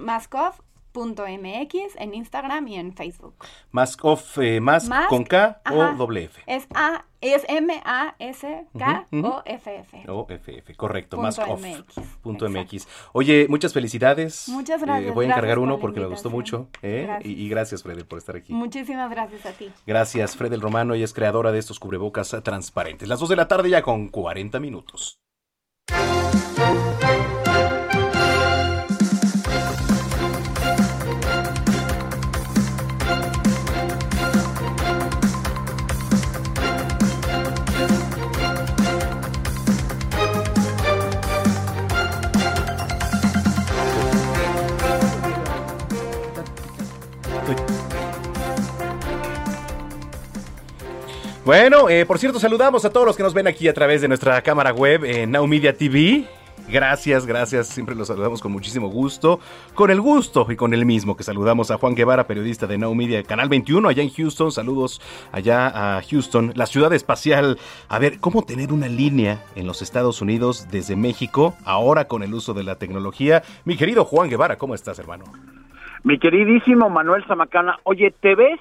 mascov.mx en Instagram y en Facebook. Mask off, eh, mask, Mask, con K o doble F. Es A es M A S K. O F F. O FF, correcto, Punto mask off. MX, Punto MX. Oye, muchas felicidades. Muchas Eh, gracias, voy a encargar uno porque me gustó mucho. ¿eh? Gracias. Y, y gracias, Fredel, por estar aquí. Muchísimas gracias a ti. Gracias, Fredel Romano, ella es creadora de estos cubrebocas transparentes. Las 2 de la tarde ya con 40 minutos. Bueno, eh, por cierto, saludamos a todos los que nos ven aquí a través de nuestra cámara web en Now Media TV. Gracias, gracias. Siempre los saludamos con muchísimo gusto. Con el gusto y con el mismo que saludamos a Juan Guevara, periodista de Now Media, Canal 21, allá en Houston. Saludos allá a Houston, la ciudad espacial. A ver, ¿cómo tener una línea en los Estados Unidos desde México, ahora con el uso de la tecnología? Mi querido Juan Guevara, ¿cómo estás, hermano? Mi queridísimo Manuel Zamacana, oye, ¿te ves?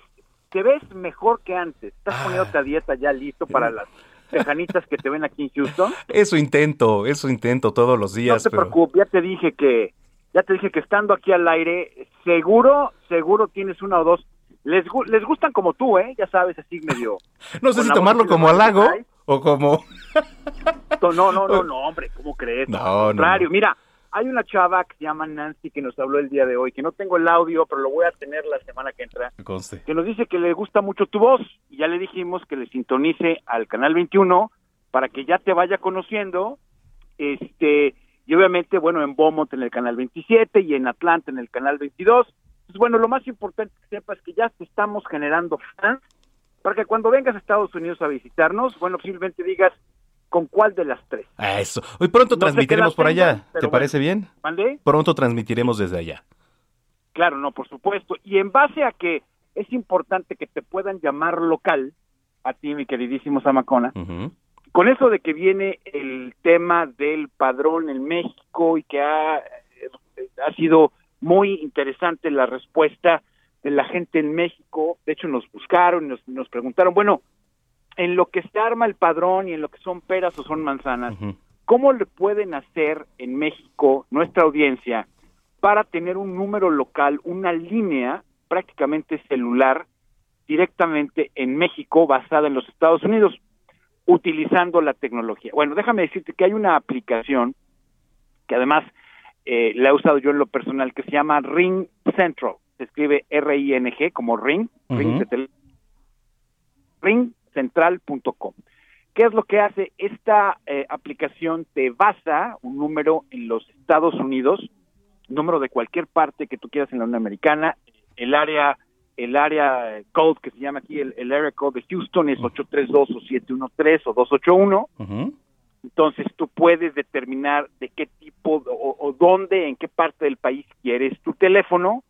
¿Te ves mejor que antes? ¿Estás poniéndote a dieta ya listo para las tejanitas que te ven aquí en Houston? Eso intento, eso intento todos los No días. te pero- preocupes, ya te dije que ya te dije que estando aquí al aire, seguro, seguro tienes una o dos. Les, les gustan como tú, ¿eh? Ya sabes, así medio. No sé si tomarlo como halago o como... No, no, no, no, no, hombre, ¿cómo crees? No, no, contrario, no. mira, hay una chava que se llama Nancy que nos habló el día de hoy, que no tengo el audio, pero lo voy a tener la semana que entra. Que conste. que nos dice que le gusta mucho tu voz y ya le dijimos que le sintonice al canal 21 para que ya te vaya conociendo este y obviamente bueno en Beaumont en el canal 27 y en Atlanta en el canal 22 pues bueno lo más importante que sepas es que ya te estamos generando fans para que cuando vengas a Estados Unidos a visitarnos bueno posiblemente digas con cuál de las tres Ah, Eso. Hoy pronto No transmitiremos por allá. tengan, ¿Te bueno. parece bien? ¿Mande? Pronto transmitiremos desde allá. Claro, no, por supuesto. Y en base a que es importante que te puedan llamar local, a ti, mi queridísimo Zamacona, con eso de que viene el tema del padrón en México y que ha, ha sido muy interesante la respuesta de la gente en México, de hecho nos buscaron, nos, nos preguntaron, bueno, en lo que se arma el padrón y en lo que son peras o son manzanas, ¿cómo le pueden hacer en México nuestra audiencia para tener un número local, una línea prácticamente celular directamente en México basada en los Estados Unidos, utilizando la tecnología? Bueno, déjame decirte que hay una aplicación que además eh, la he usado yo en lo personal que se llama Ring Central. Se escribe R-I-N-G como Ring, Ring de ringcentral.com. ¿Qué es lo que hace? Esta eh, aplicación te basa un número en los Estados Unidos, número de cualquier parte que tú quieras en la Unión Americana, el área el área eh, code que se llama aquí, el, el area code de Houston es 832 o 713 o 281. Entonces tú puedes determinar de qué tipo o, o dónde, en qué parte del país quieres tu teléfono,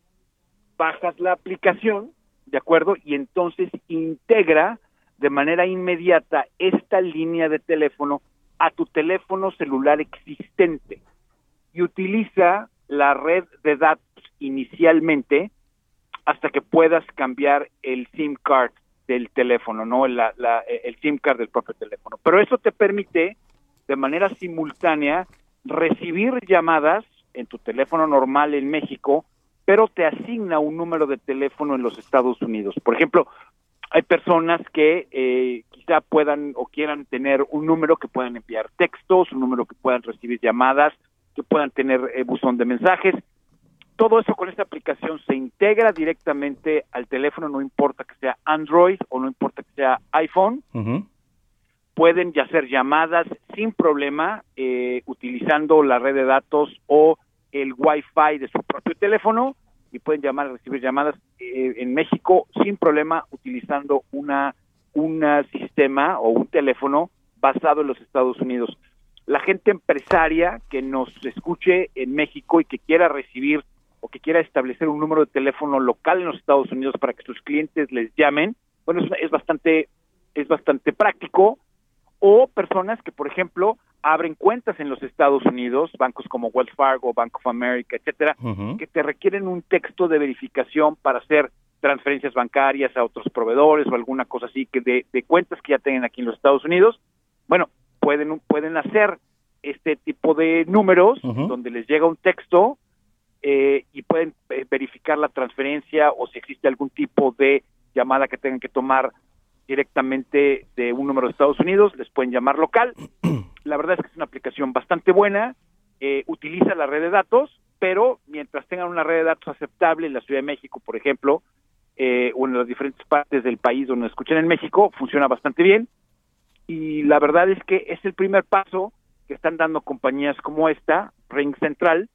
bajas la aplicación, ¿de acuerdo? Y entonces integra de manera inmediata esta línea de teléfono a tu teléfono celular existente y utiliza la red de datos inicialmente hasta que puedas cambiar el SIM card del teléfono, no la, el SIM card del propio teléfono. Pero eso te permite de manera simultánea recibir llamadas en tu teléfono normal en México, pero te asigna un número de teléfono en los Estados Unidos. Por ejemplo, hay personas que eh, quizá puedan o quieran tener un número que puedan enviar textos, un número que puedan recibir llamadas, que puedan tener eh, buzón de mensajes. Todo eso con esta aplicación se integra directamente al teléfono, no importa que sea Android o no importa que sea iPhone. Pueden ya hacer llamadas sin problema eh, utilizando la red de datos o el Wi-Fi de su propio teléfono y pueden llamar recibir llamadas eh, en México sin problema utilizando una un sistema o un teléfono basado en los Estados Unidos. La gente empresaria que nos escuche en México y que quiera recibir o que quiera establecer un número de teléfono local en los Estados Unidos para que sus clientes les llamen, bueno, es, es bastante es bastante práctico o personas que, por ejemplo, abren cuentas en los Estados Unidos, bancos como Wells Fargo, Bank of America, etcétera, que te requieren un texto de verificación para hacer transferencias bancarias a otros proveedores o alguna cosa así que de, cuentas que ya tienen aquí en los Estados Unidos. Bueno, pueden pueden hacer este tipo de números donde les llega un texto eh, y pueden eh, verificar la transferencia o si existe algún tipo de llamada que tengan que tomar directamente de un número de Estados Unidos, les pueden llamar local. La verdad es que es una aplicación bastante buena, eh, utiliza la red de datos, pero mientras tengan una red de datos aceptable en la Ciudad de México, por ejemplo, eh, o en las diferentes partes del país donde escuchen en México, funciona bastante bien. Y la verdad es que es el primer paso que están dando compañías como esta, Ring Central,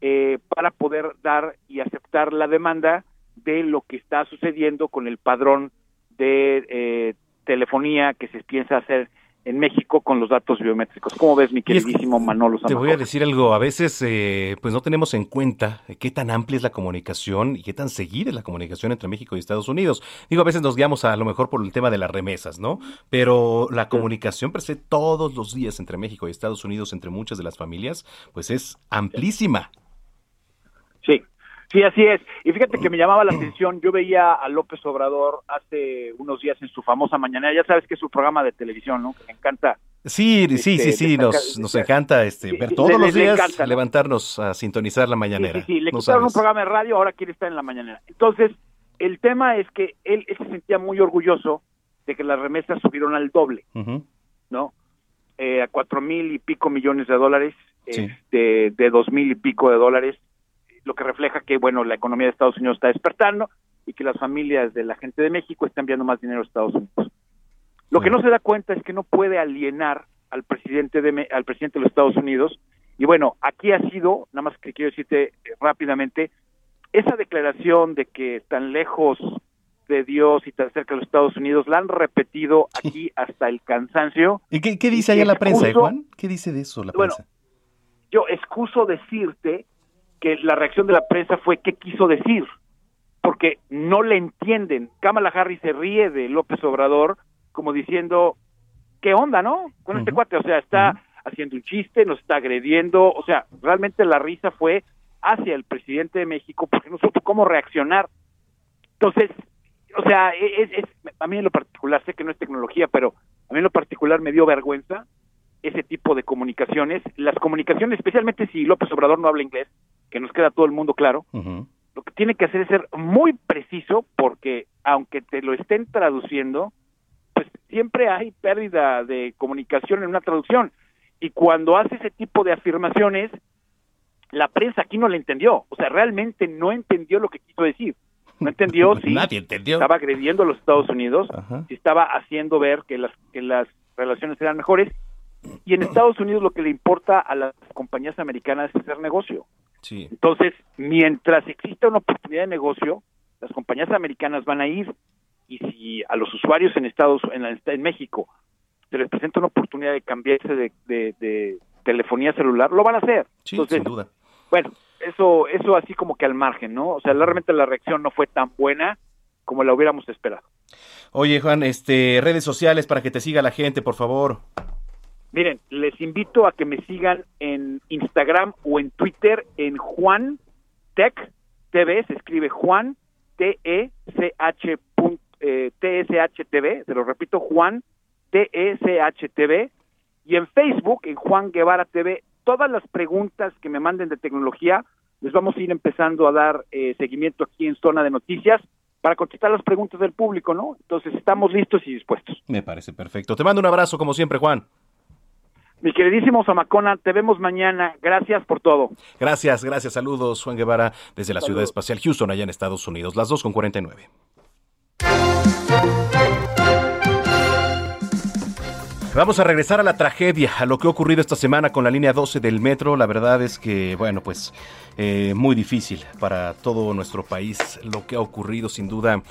eh, para poder dar y aceptar la demanda de lo que está sucediendo con el padrón de eh, telefonía que se piensa hacer en México con los datos biométricos. ¿Cómo ves, mi queridísimo Manolo Te voy a decir algo, a veces eh, pues no tenemos en cuenta qué tan amplia es la comunicación y qué tan seguida es la comunicación entre México y Estados Unidos. Digo, a veces nos guiamos a, lo mejor por el tema de las remesas, ¿no? Pero la comunicación per se todos los días entre México y Estados Unidos, entre muchas de las familias, pues es amplísima. Sí, Sí, así es. Y fíjate que me llamaba la atención, yo veía a López Obrador hace unos días en su famosa mañanera, ya sabes que es su programa de televisión, ¿no? Que me encanta. Sí, sí, sí, sí, nos, nos encanta este, ver todos los días, levantarnos a sintonizar la mañanera. Sí, sí, le quitaron un programa de radio, ahora quiere estar en la mañanera. Entonces, el tema es que él, se sentía muy orgulloso de que las remesas subieron al doble, ¿no? Eh, a cuatro mil y pico millones de dólares, este, de dos mil y pico de dólares lo que refleja que, bueno, la economía de Estados Unidos está despertando y que las familias de la gente de México están enviando más dinero a Estados Unidos. Lo que no se da cuenta es que no puede alienar al presidente de al presidente de los Estados Unidos y bueno, aquí ha sido, nada más que quiero decirte eh, rápidamente, esa declaración de que tan lejos de Dios y tan cerca de los Estados Unidos la han repetido aquí hasta el cansancio. ¿Y qué, dice allá la prensa, Juan? ¿Qué dice de eso la prensa? Yo excuso decirte que la reacción de la prensa fue qué quiso decir, porque no le entienden. Kamala Harris se ríe de López Obrador como diciendo, ¿qué onda, no? Con este cuate, o sea, está haciendo un chiste, nos está agrediendo, o sea, realmente la risa fue hacia el presidente de México porque no supo cómo reaccionar. Entonces, o sea, e, es, a mí en lo particular, sé que no es tecnología, pero a mí en lo particular me dio vergüenza ese tipo de comunicaciones. Las comunicaciones, especialmente si López Obrador no habla inglés, que nos queda todo el mundo claro, lo que tiene que hacer es ser muy preciso porque aunque te lo estén traduciendo, pues siempre hay pérdida de comunicación en una traducción. Y cuando hace ese tipo de afirmaciones, la prensa aquí no le entendió. O sea, realmente no entendió lo que quiso decir. No entendió si estaba agrediendo a los Estados Unidos, si estaba haciendo ver que las, que las relaciones eran mejores. Y en Estados Unidos lo que le importa a las compañías americanas es hacer negocio. Entonces, mientras exista una oportunidad de negocio, las compañías americanas van a ir y si a los usuarios en Estados en, en México se les presenta una oportunidad de cambiarse de, telefonía celular, lo van a hacer. sin duda. Bueno, eso eso así como que al margen, ¿no? O sea, realmente la reacción no fue tan buena como la hubiéramos esperado. Oye, Juan, este redes sociales para que te siga la gente, por favor. Miren, les invito a que me sigan en Instagram o en Twitter en Juan Tech TV, se escribe Juan T E C H eh, T S H TV, se lo repito, Juan T E C H TV y en Facebook en Juan Guevara TV, todas las preguntas que me manden de tecnología les vamos a ir empezando a dar eh, seguimiento aquí en Zona de Noticias para contestar las preguntas del público, ¿no? Entonces estamos listos y dispuestos. Me parece perfecto. Te mando un abrazo como siempre, Juan. Mi queridísimo Zamacona, te vemos mañana. Gracias por todo. Gracias, gracias. Saludos, Juan Guevara, desde la ciudad espacial Houston, allá en Estados Unidos. Las 2 con 49. Vamos a regresar a la tragedia, a lo que ha ocurrido esta semana con la línea 12 del metro. La verdad es que, bueno, pues eh, muy difícil para todo nuestro país lo que ha ocurrido, sin duda.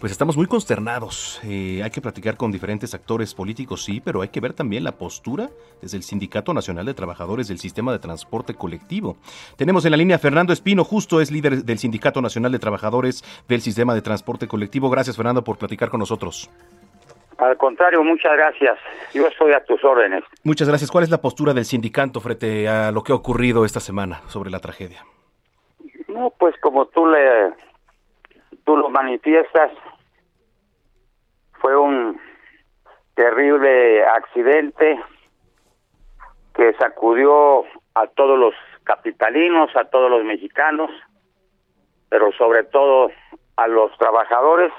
Pues estamos muy consternados. Eh, hay que platicar con diferentes actores políticos, sí, pero hay que ver también la postura desde el Sindicato Nacional de Trabajadores del Sistema de Transporte Colectivo. Tenemos en la línea Fernando Espino, justo es líder del Sindicato Nacional de Trabajadores del Sistema de Transporte Colectivo. Gracias, Fernando, por platicar con nosotros. Al contrario, muchas gracias. Yo estoy a tus órdenes. Muchas gracias. ¿Cuál es la postura del sindicato frente a lo que ha ocurrido esta semana sobre la tragedia? No, pues como tú le tú lo manifiestas, fue un terrible accidente que sacudió a todos los capitalinos, a todos los mexicanos, pero sobre todo a los trabajadores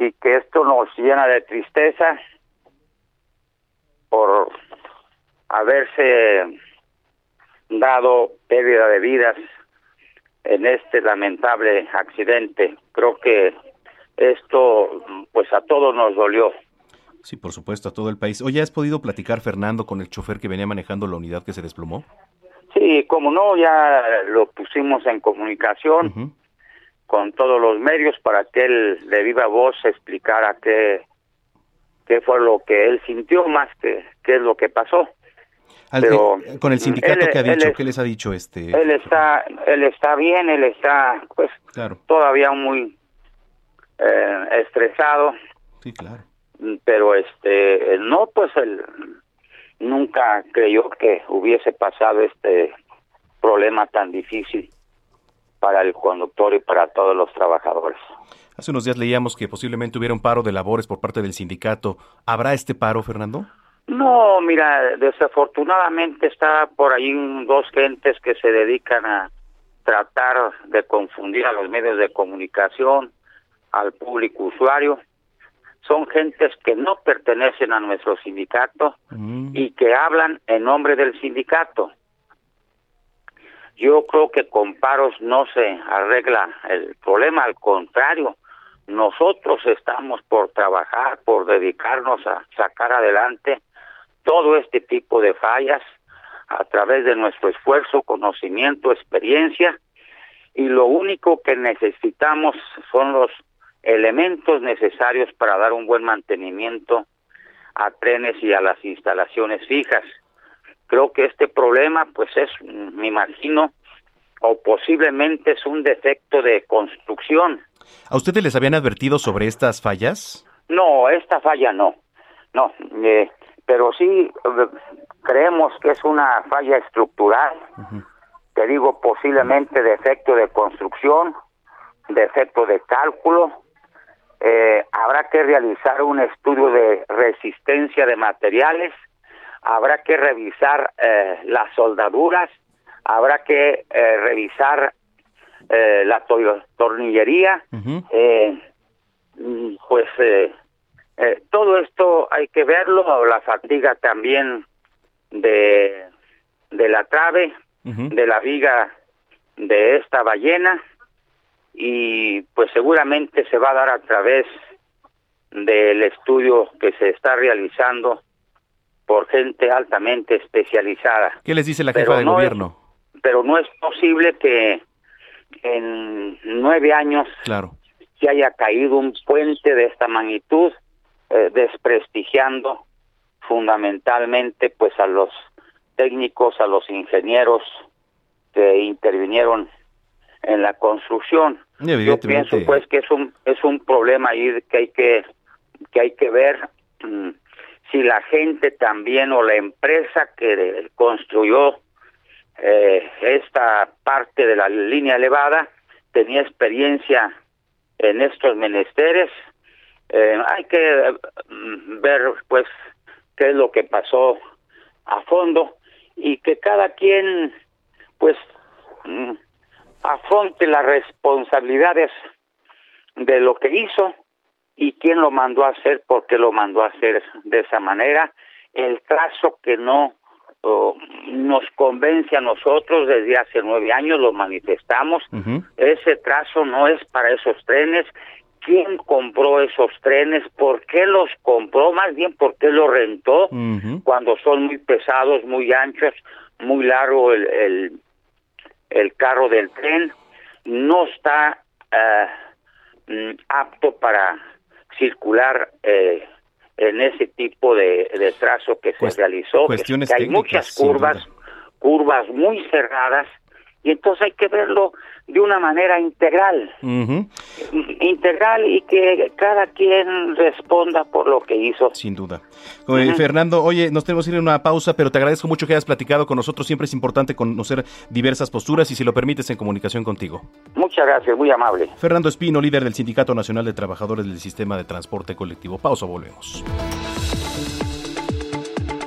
y que esto nos llena de tristeza por haberse dado pérdida de vidas en este lamentable accidente. Creo que esto pues a todos nos dolió. Sí, por supuesto, a todo el país. Oye, ¿has podido platicar, Fernando, con el chofer que venía manejando la unidad que se desplomó? Sí, como no, ya lo pusimos en comunicación con todos los medios para que él de viva voz explicara qué, qué fue lo que él sintió más que qué es lo que pasó. Pero, con el sindicato que ha dicho, ¿qué les ha dicho este? Él está, él está bien, él está, pues, todavía muy eh, estresado. Sí, claro. Pero este, no, pues él nunca creyó que hubiese pasado este problema tan difícil para el conductor y para todos los trabajadores. Hace unos días leíamos que posiblemente hubiera un paro de labores por parte del sindicato. ¿Habrá este paro, Fernando? No, mira, desafortunadamente está por ahí dos gentes que se dedican a tratar de confundir a los medios de comunicación, al público usuario. Son gentes que no pertenecen a nuestro sindicato mm. y que hablan en nombre del sindicato. Yo creo que con paros no se arregla el problema, al contrario, nosotros estamos por trabajar, por dedicarnos a sacar adelante todo este tipo de fallas a través de nuestro esfuerzo, conocimiento, experiencia, y lo único que necesitamos son los elementos necesarios para dar un buen mantenimiento a trenes y a las instalaciones fijas creo que este problema pues es me imagino o posiblemente es un defecto de construcción. ¿A ustedes les habían advertido sobre estas fallas? No, esta falla no. No, eh, pero sí eh, creemos que es una falla estructural. Te digo posiblemente defecto de construcción, defecto de cálculo. Eh, habrá que realizar un estudio de resistencia de materiales habrá que revisar eh, las soldaduras, habrá que eh, revisar eh, la tornillería, mm, pues todo esto hay que verlo, la fatiga también de, de la trave, de la viga de esta ballena y pues seguramente se va a dar a través del estudio que se está realizando por gente altamente especializada. ¿Qué les dice la jefa de gobierno? pero no es posible que en nueve años claro. se haya caído un puente de esta magnitud, eh, desprestigiando fundamentalmente pues a los técnicos, a los ingenieros que intervinieron en la construcción. Yo pienso pues que es un es un problema ahí que hay que que hay que ver mm, si la gente también o la empresa que construyó eh, esta parte de la línea elevada tenía experiencia en estos menesteres. Eh, hay que mm, ver pues qué es lo que pasó a fondo y que cada quien pues mm, afronte las responsabilidades de lo que hizo y quién lo mandó a hacer, por qué lo mandó a hacer de esa manera, el trazo que no nos convence a nosotros desde hace nueve años, lo manifestamos, ese trazo no es para esos trenes, quién compró esos trenes, por qué los compró, más bien por qué los rentó, cuando son muy pesados, muy anchos, muy largo el, el, el carro del tren, no está mm, apto para circular eh, en ese tipo de, trazo que se realizó, que, hay muchas curvas, curvas muy cerradas, y entonces hay que verlo de una manera integral, integral y que cada quien responda por lo que hizo. Sin duda. Fernando, oye, nos tenemos que ir a una pausa, pero te agradezco mucho que hayas platicado con nosotros. Siempre es importante conocer diversas posturas y si lo permites en comunicación contigo. Muchas gracias, muy amable. Fernando Espino, líder del Sindicato Nacional de Trabajadores del Sistema de Transporte Colectivo. Pausa, volvemos.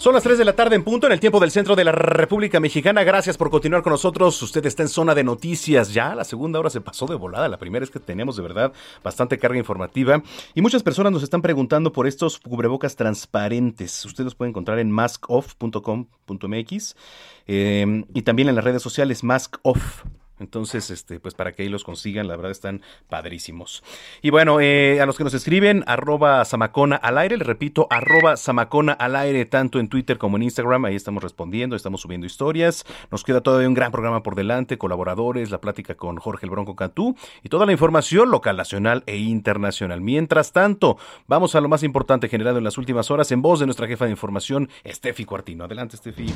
Son las 3 de la tarde en punto en el tiempo del centro de la República Mexicana. Gracias por continuar con nosotros. Usted está en zona de noticias ya. La segunda hora se pasó de volada. La primera es que tenemos de verdad bastante carga informativa. Y muchas personas nos están preguntando por estos cubrebocas transparentes. Usted los puede encontrar en maskoff.com.mx eh, y también en las redes sociales maskoff. Entonces, este, pues para que ahí los consigan, la verdad están padrísimos. Y bueno, eh, a los que nos escriben, arroba Samacona al aire, les repito, arroba Samacona al aire, tanto en Twitter como en Instagram, ahí estamos respondiendo, estamos subiendo historias. Nos queda todavía un gran programa por delante, colaboradores, la plática con Jorge el Bronco Cantú y toda la información local, nacional e internacional. Mientras tanto, vamos a lo más importante generado en las últimas horas en voz de nuestra jefa de información, Estefi Cuartino. Adelante, Estefi.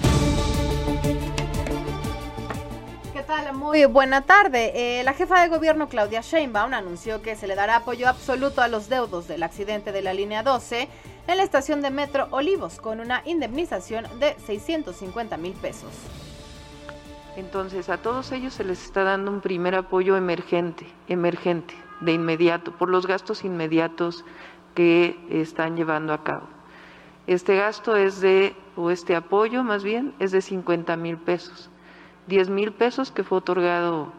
Muy buena tarde. Eh, la jefa de gobierno Claudia Sheinbaum anunció que se le dará apoyo absoluto a los deudos del accidente de la línea 12 en la estación de Metro Olivos con una indemnización de 650 mil pesos. Entonces a todos ellos se les está dando un primer apoyo emergente, emergente, de inmediato, por los gastos inmediatos que están llevando a cabo. Este gasto es de, o este apoyo más bien, es de 50 mil pesos 10 mil pesos que fue otorgado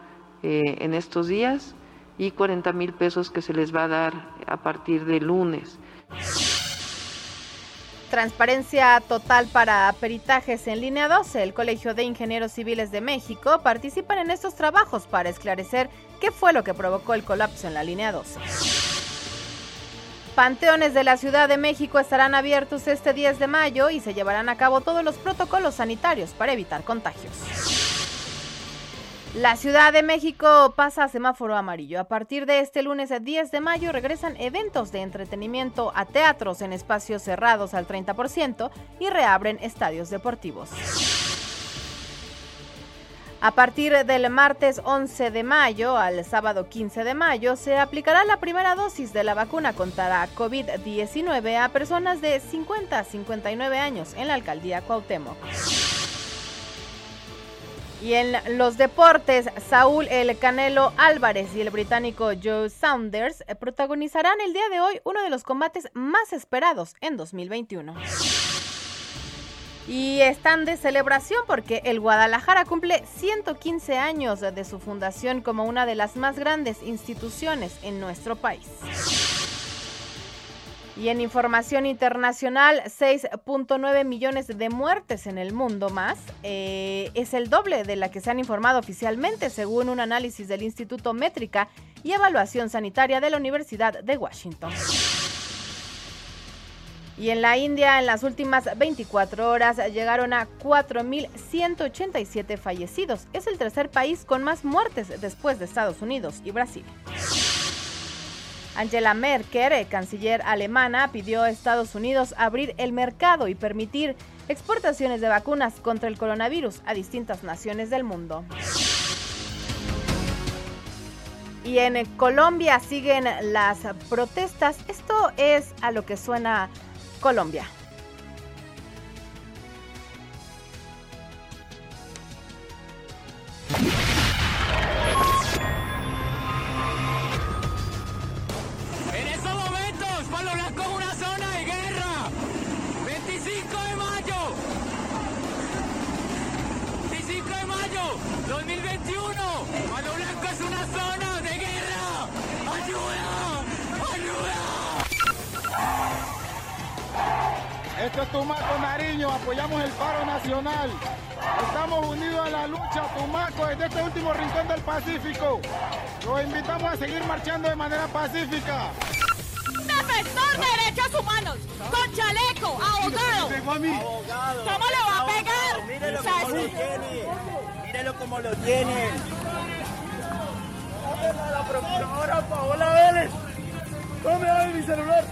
eh, en estos días y 40 mil pesos que se les va a dar a partir de lunes. Transparencia total para peritajes en línea 12. El Colegio de Ingenieros Civiles de México participan en estos trabajos para esclarecer qué fue lo que provocó el colapso en la línea 12. Panteones de la Ciudad de México estarán abiertos este 10 de mayo y se llevarán a cabo todos los protocolos sanitarios para evitar contagios. La Ciudad de México pasa a semáforo amarillo. A partir de este lunes 10 de mayo regresan eventos de entretenimiento a teatros en espacios cerrados al 30% y reabren estadios deportivos. A partir del martes 11 de mayo al sábado 15 de mayo se aplicará la primera dosis de la vacuna contra COVID-19 a personas de 50 a 59 años en la alcaldía Cuauhtémoc. Y en los deportes, Saúl El Canelo Álvarez y el británico Joe Saunders protagonizarán el día de hoy uno de los combates más esperados en 2021. Y están de celebración porque el Guadalajara cumple 115 años de su fundación como una de las más grandes instituciones en nuestro país. Y en información internacional, 6.9 millones de muertes en el mundo más. Eh, es el doble de la que se han informado oficialmente, según un análisis del Instituto Métrica y Evaluación Sanitaria de la Universidad de Washington. Y en la India, en las últimas 24 horas, llegaron a 4.187 fallecidos. Es el tercer país con más muertes después de Estados Unidos y Brasil. Angela Merkel, canciller alemana, pidió a Estados Unidos abrir el mercado y permitir exportaciones de vacunas contra el coronavirus a distintas naciones del mundo. Y en Colombia siguen las protestas. Esto es a lo que suena Colombia. Esto es Tumaco Nariño, apoyamos el paro nacional. Estamos unidos en la lucha, Tumaco, desde este último rincón del Pacífico. Los invitamos a seguir marchando de manera pacífica. Defensor de derechos humanos, con chaleco, abogado. ¿Cómo le va a pegar? Mírelo O sea, cómo lo tiene. Mírelo cómo lo tiene. La procuradora Paola Vélez. Tome ahí mi celular.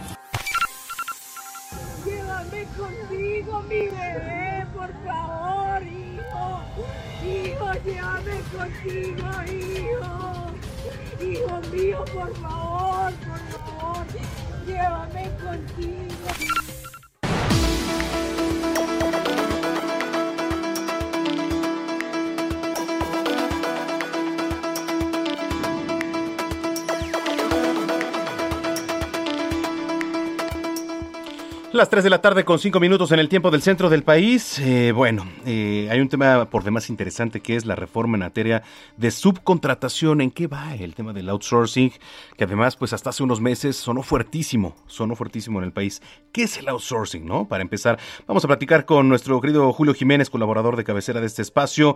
Llévame contigo, mi bebé, por favor, hijo. Hijo, llévame contigo, hijo. Hijo mío, por favor, por favor. Llévame contigo. Las 3 de la tarde con 5 minutos en el tiempo del centro del país. Eh, bueno, eh, hay un tema por demás interesante que es la reforma en materia de subcontratación. ¿En qué va el tema del outsourcing? Que además, pues hasta hace unos meses sonó fuertísimo, sonó fuertísimo en el país. ¿Qué es el outsourcing, no? Para empezar, vamos a platicar con nuestro querido Julio Jiménez, colaborador de cabecera de este espacio.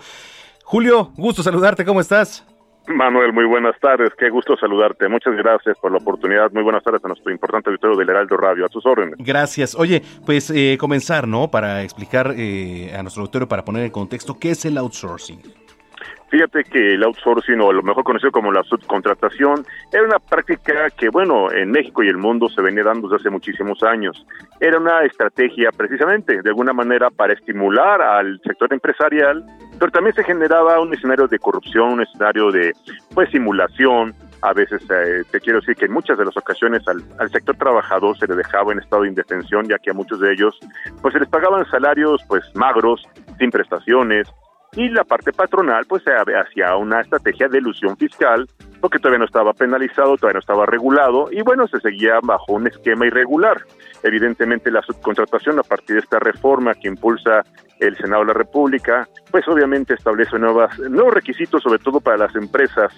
Julio, gusto saludarte, ¿cómo estás? Manuel, muy buenas tardes, qué gusto saludarte. Muchas gracias por la oportunidad. Muy buenas tardes a nuestro importante auditorio del Heraldo Radio. A tus órdenes. Gracias. Oye, pues eh, comenzar, ¿no? Para explicar eh, a nuestro auditorio, para poner en contexto, ¿qué es el outsourcing? Fíjate que el outsourcing, o lo mejor conocido como la subcontratación, era una práctica que, bueno, en México y el mundo se venía dando desde hace muchísimos años. Era una estrategia precisamente, de alguna manera, para estimular al sector empresarial, pero también se generaba un escenario de corrupción, un escenario de, pues, simulación. A veces eh, te quiero decir que en muchas de las ocasiones al, al sector trabajador se le dejaba en estado de indefensión, ya que a muchos de ellos, pues, se les pagaban salarios, pues, magros, sin prestaciones, y la parte patronal pues hacía una estrategia de ilusión fiscal porque todavía no estaba penalizado, todavía no estaba regulado y bueno, se seguía bajo un esquema irregular. Evidentemente la subcontratación a partir de esta reforma que impulsa el Senado de la República, pues obviamente establece nuevas, nuevos requisitos, sobre todo para las empresas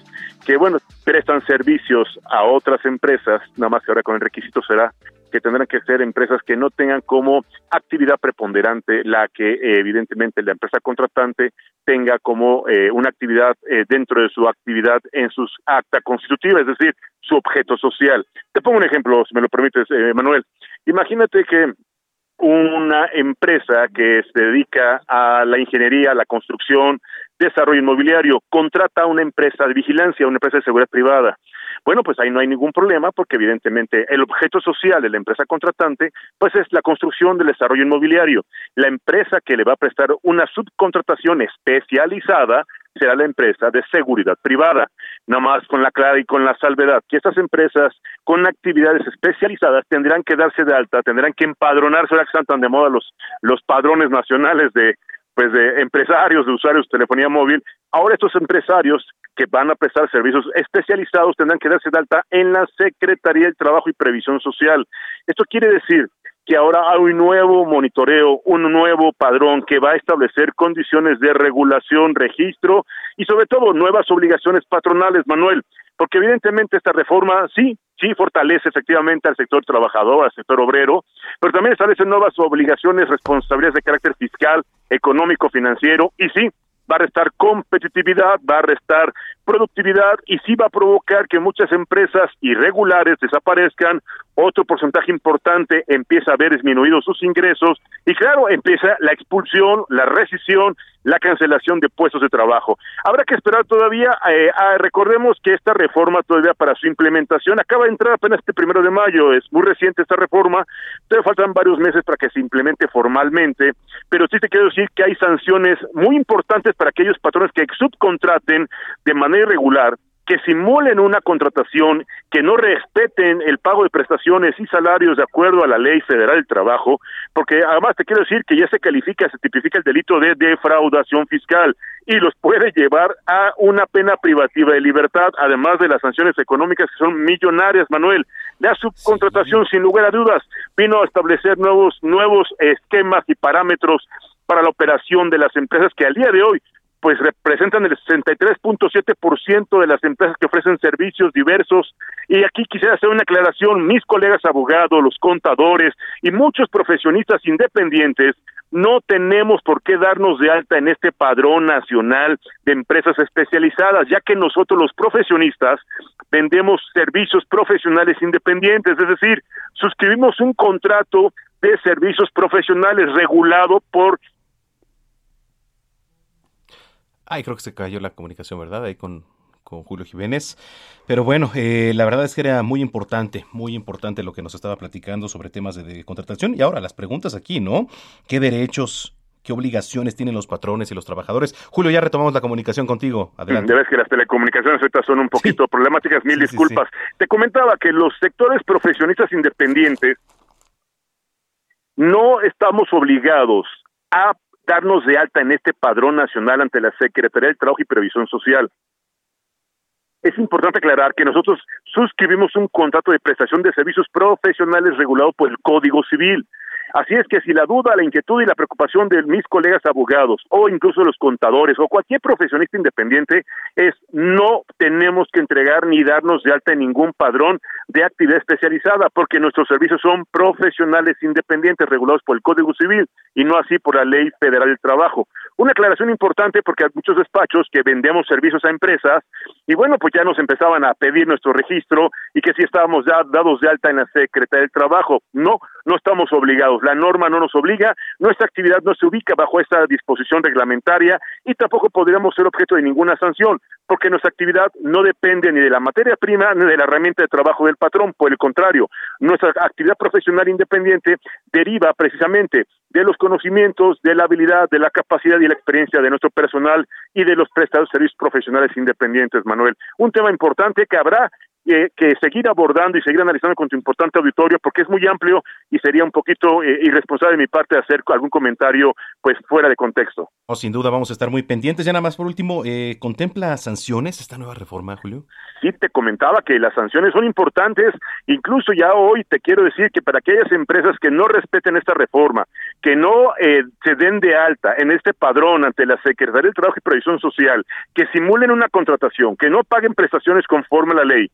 que, bueno, prestan servicios a otras empresas, nada más que ahora con el requisito será que tendrán que ser empresas que no tengan como actividad preponderante la que eh, evidentemente la empresa contratante tenga como eh, una actividad eh, dentro de su actividad en sus acta constitutiva, es decir, su objeto social. Te pongo un ejemplo, si me lo permites, eh, Manuel. Imagínate que una empresa que se dedica a la ingeniería, a la construcción, desarrollo inmobiliario, contrata a una empresa de vigilancia, una empresa de seguridad privada. Bueno, pues ahí no hay ningún problema porque evidentemente el objeto social de la empresa contratante pues es la construcción del desarrollo inmobiliario. La empresa que le va a prestar una subcontratación especializada será la empresa de seguridad privada, nada más con la clara y con la salvedad que estas empresas con actividades especializadas tendrán que darse de alta, tendrán que empadronarse, ahora que están tan de moda los, los padrones nacionales de pues de empresarios, de usuarios de telefonía móvil, ahora estos empresarios que van a prestar servicios especializados tendrán que darse de alta en la Secretaría del Trabajo y Previsión Social. Esto quiere decir que ahora hay un nuevo monitoreo, un nuevo padrón que va a establecer condiciones de regulación, registro y sobre todo nuevas obligaciones patronales, Manuel, porque evidentemente esta reforma sí, sí fortalece efectivamente al sector trabajador, al sector obrero, pero también establece nuevas obligaciones, responsabilidades de carácter fiscal, económico, financiero y sí, va a restar competitividad, va a restar productividad y sí va a provocar que muchas empresas irregulares desaparezcan, otro porcentaje importante empieza a ver disminuidos sus ingresos y claro, empieza la expulsión, la rescisión, la cancelación de puestos de trabajo. Habrá que esperar todavía, eh, recordemos que esta reforma todavía para su implementación acaba de entrar apenas este primero de mayo, es muy reciente esta reforma, todavía faltan varios meses para que se implemente formalmente, pero sí te quiero decir que hay sanciones muy importantes para aquellos patrones que subcontraten de manera irregular que simulen una contratación, que no respeten el pago de prestaciones y salarios de acuerdo a la ley federal del trabajo, porque además te quiero decir que ya se califica, se tipifica el delito de defraudación fiscal y los puede llevar a una pena privativa de libertad, además de las sanciones económicas que son millonarias, Manuel. La subcontratación, sin lugar a dudas, vino a establecer nuevos, nuevos esquemas y parámetros para la operación de las empresas que al día de hoy pues representan el 63.7% de las empresas que ofrecen servicios diversos. Y aquí quisiera hacer una aclaración, mis colegas abogados, los contadores y muchos profesionistas independientes no tenemos por qué darnos de alta en este padrón nacional de empresas especializadas, ya que nosotros los profesionistas vendemos servicios profesionales independientes, es decir, suscribimos un contrato de servicios profesionales regulado por Ay, creo que se cayó la comunicación, ¿verdad? Ahí con, con Julio Jiménez. Pero bueno, eh, la verdad es que era muy importante, muy importante lo que nos estaba platicando sobre temas de, contratación. Y ahora las preguntas aquí, ¿no? ¿Qué derechos qué obligaciones tienen los patrones y los trabajadores. Julio, ya retomamos la comunicación contigo. Adelante. Debes que las telecomunicaciones ahorita son un poquito problemáticas, mil disculpas. Te comentaba que los sectores profesionistas independientes no estamos obligados a darnos de alta en este padrón nacional ante la Secretaría del Trabajo y Previsión Social. Es importante aclarar que nosotros suscribimos un contrato de prestación de servicios profesionales regulado por el Código Civil. Así es que si la duda, la inquietud y la preocupación de mis colegas abogados o incluso los contadores o cualquier profesionista independiente es no tenemos que entregar ni darnos de alta en ningún padrón de actividad especializada porque nuestros servicios son profesionales independientes regulados por el Código Civil y no así por la Ley Federal del Trabajo. Una aclaración importante porque hay muchos despachos que vendemos servicios a empresas y bueno, pues ya nos empezaban a pedir nuestro registro y que si estábamos ya dados de alta en la Secretaría del Trabajo. No, no estamos obligados la norma no nos obliga, nuestra actividad no se ubica bajo esta disposición reglamentaria y tampoco podríamos ser objeto de ninguna sanción, porque nuestra actividad no depende ni de la materia prima ni de la herramienta de trabajo del patrón, por el contrario, nuestra actividad profesional independiente deriva precisamente de los conocimientos, de la habilidad, de la capacidad y la experiencia de nuestro personal y de los prestadores de servicios profesionales independientes, Manuel. Un tema importante que habrá que seguir abordando y seguir analizando con tu importante auditorio porque es muy amplio y sería un poquito eh, irresponsable de mi parte hacer algún comentario pues fuera de contexto. Oh, sin duda vamos a estar muy pendientes. Ya nada más por último, eh, ¿contempla sanciones esta nueva reforma, Julio? Sí, te comentaba que las sanciones son importantes. Incluso ya hoy te quiero decir que para aquellas empresas que no respeten esta reforma, que no eh, se den de alta en este padrón ante la Secretaría del Trabajo y Previsión Social, que simulen una contratación, que no paguen prestaciones conforme a la ley,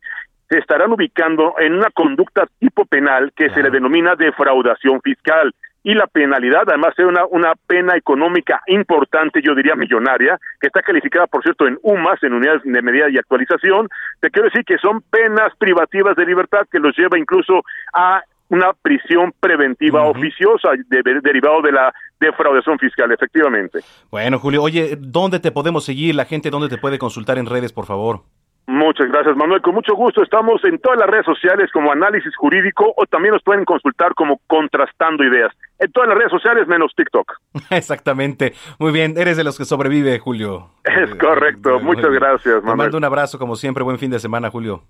se estarán ubicando en una conducta tipo penal que se le denomina defraudación fiscal. Y la penalidad, además es una, una pena económica importante, yo diría millonaria, que está calificada, por cierto, en UMAS, en unidades de medida y actualización, te quiero decir que son penas privativas de libertad que los lleva incluso a una prisión preventiva oficiosa derivado de la defraudación fiscal, efectivamente. Bueno, Julio, oye, ¿dónde te podemos seguir? La gente, ¿dónde te puede consultar en redes, por favor? Muchas gracias, Manuel. Con mucho gusto. Estamos en todas las redes sociales como Análisis Jurídico o también nos pueden consultar como Contrastando Ideas. En todas las redes sociales menos TikTok. Exactamente. Muy bien. Eres de los que sobrevive, Julio. Es correcto. Muchas gracias, Manuel. Te mando un abrazo, como siempre. Buen fin de semana, Julio.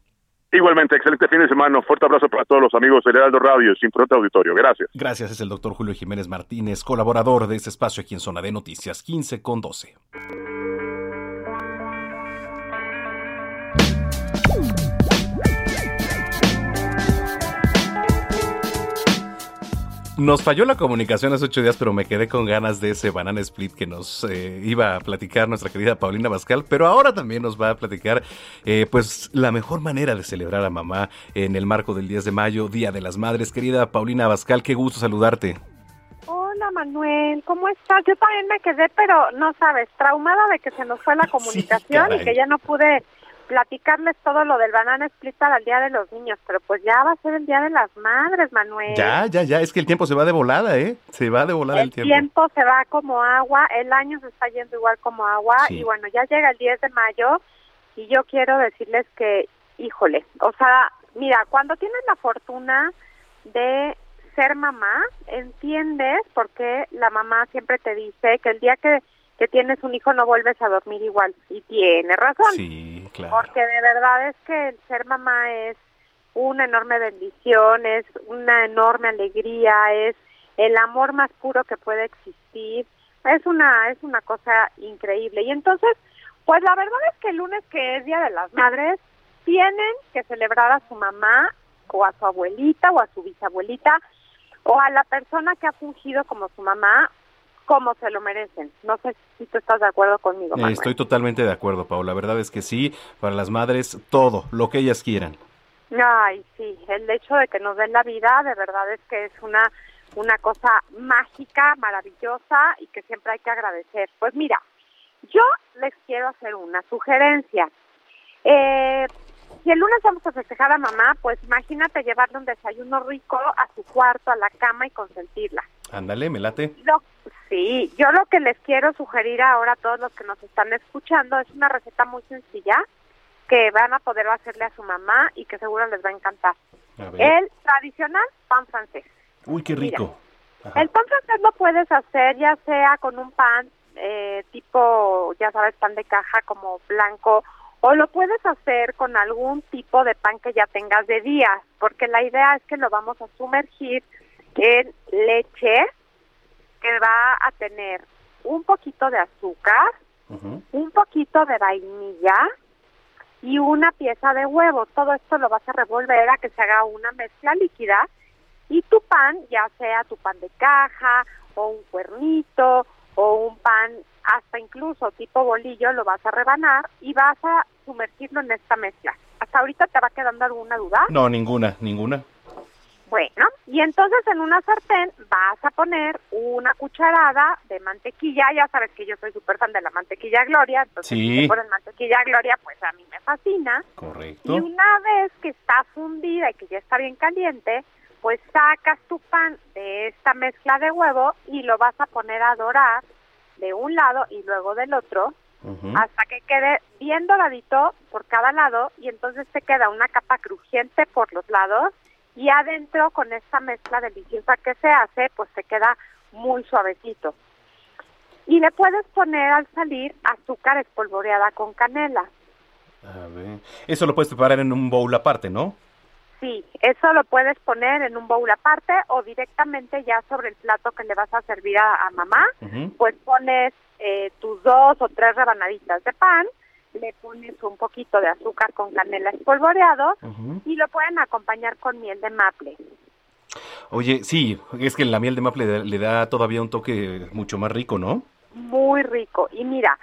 Igualmente, excelente fin de semana. Fuerte abrazo para todos los amigos de Heraldo Radio y Importante Auditorio. Gracias. Gracias. Es el doctor Julio Jiménez Martínez, colaborador de este espacio aquí en Zona de Noticias 15 con 12. Nos falló la comunicación hace ocho días, pero me quedé con ganas de ese banana split que nos eh, iba a platicar nuestra querida Paulina Bascal, pero ahora también nos va a platicar eh, pues la mejor manera de celebrar a mamá en el marco del 10 de mayo, Día de las Madres. Querida Paulina Bascal, qué gusto saludarte. Hola Manuel, ¿cómo estás? Yo también me quedé, pero no sabes, traumada de que se nos fue la comunicación y que ya no pude platicarles todo lo del banana split para el Día de los Niños, pero pues ya va a ser el Día de las Madres, Manuel. Ya, ya, ya, es que el tiempo se va de volada, ¿eh? Se va de volada el, El tiempo se va como agua, el año se está yendo igual como agua Sí. y bueno, ya llega el 10 de mayo y yo quiero decirles que, híjole, o sea, mira, cuando tienes la fortuna de ser mamá, entiendes por qué la mamá siempre te dice que el día que, que tienes un hijo no vuelves a dormir igual y tiene razón. Sí, Porque de verdad es que el ser mamá es una enorme bendición, es una enorme alegría, es el amor más puro que puede existir. Es una es una cosa increíble. Y entonces, pues la verdad es que el lunes que es Día de las Madres, tienen que celebrar a su mamá o a su abuelita o a su bisabuelita o a la persona que ha fungido como su mamá como se lo merecen. No sé si tú estás de acuerdo conmigo. Eh, Manuel. Estoy totalmente de acuerdo, Paula. La verdad es que sí, para las madres, todo, lo que ellas quieran. Ay, sí, el hecho de que nos den la vida, de verdad es que es una una cosa mágica, maravillosa y que siempre hay que agradecer. Pues mira, yo les quiero hacer una sugerencia. Eh, si el lunes vamos a festejar a mamá, pues imagínate llevarle un desayuno rico a su cuarto, a la cama y consentirla. Ándale, me late. Lo- sí, yo lo que les quiero sugerir ahora a todos los que nos están escuchando es una receta muy sencilla que van a poder hacerle a su mamá y que seguro les va a encantar. A. El tradicional pan francés. Uy, qué rico. El pan francés lo puedes hacer ya sea con un pan eh, tipo, ya sabes, pan de caja como blanco, o lo puedes hacer con algún tipo de pan que ya tengas de días, porque la idea es que lo vamos a sumergir en leche que va a tener un poquito de azúcar, un poquito de vainilla y una pieza de huevo. Todo esto lo vas a revolver a que se haga una mezcla líquida y tu pan, ya sea tu pan de caja o un cuernito o un pan hasta incluso tipo bolillo, lo vas a rebanar y vas a sumergirlo en esta mezcla. ¿Hasta ahorita te va quedando alguna duda? No, ninguna, ninguna. Bueno, y entonces en una sartén vas a poner una cucharada de mantequilla. Ya sabes que yo soy súper fan de la mantequilla Gloria, entonces Sí. si te mantequilla Gloria, pues a mí me fascina. Correcto. Y una vez que está fundida y que ya está bien caliente, pues sacas tu pan de esta mezcla de huevo y lo vas a poner a dorar de un lado y luego del otro hasta que quede bien doradito por cada lado y entonces te queda una capa crujiente por los lados y adentro con esta mezcla deliciosa que se hace, pues se queda muy suavecito. Y le puedes poner al salir azúcar espolvoreada con canela. A ver. Eso lo puedes preparar en un bowl aparte, ¿no? Sí, eso lo puedes poner en un bowl aparte o directamente ya sobre el plato que le vas a servir a, a mamá. Pues pones eh, tus dos o tres rebanaditas de pan, le pones un poquito de azúcar con canela espolvoreado y lo pueden acompañar con miel de maple. Oye, sí, es que la miel de maple le, le da todavía un toque mucho más rico, ¿no? Muy rico. Y mira,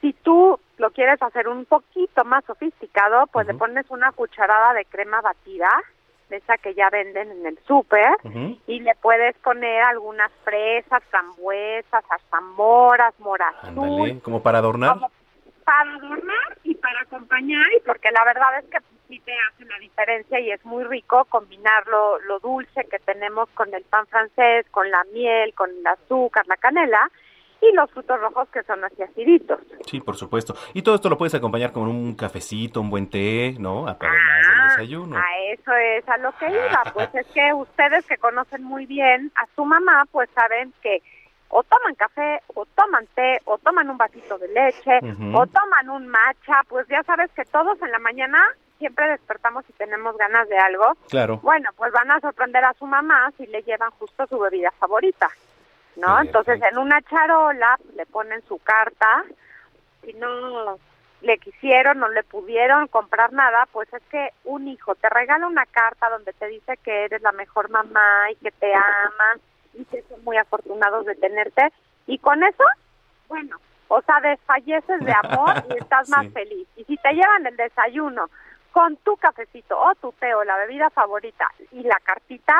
si tú lo quieres hacer un poquito más sofisticado, pues le pones una cucharada de crema batida, de esa que ya venden en el súper, y le puedes poner algunas fresas, frambuesas, morazul, Ándale, como para adornar. para adornar y para acompañar, y porque la verdad es que sí te hace la diferencia y es muy rico combinar lo, lo dulce que tenemos con el pan francés, con la miel, con el azúcar, la canela, y los frutos rojos que son así aciditos. Sí, por supuesto. Y todo esto lo puedes acompañar con un cafecito, un buen té, ¿no? Además Ah, del desayuno. A eso es a lo que iba, pues es que ustedes que conocen muy bien a su mamá, pues saben que o toman café, o toman té, o toman un vasito de leche, Ujú. o toman un matcha, pues ya sabes que todos en la mañana siempre despertamos y tenemos ganas de algo. Claro. Bueno, pues van a sorprender a su mamá si le llevan justo su bebida favorita, ¿no? Entonces en una charola le ponen su carta, si no le quisieron, no le pudieron comprar nada, pues es que un hijo te regala una carta donde te dice que eres la mejor mamá y que te aman y que son muy afortunados de tenerte y con eso, bueno, o sea, desfalleces de amor y estás más Sí. feliz. Y si te llevan el desayuno con tu cafecito o tu té o la bebida favorita y la cartita,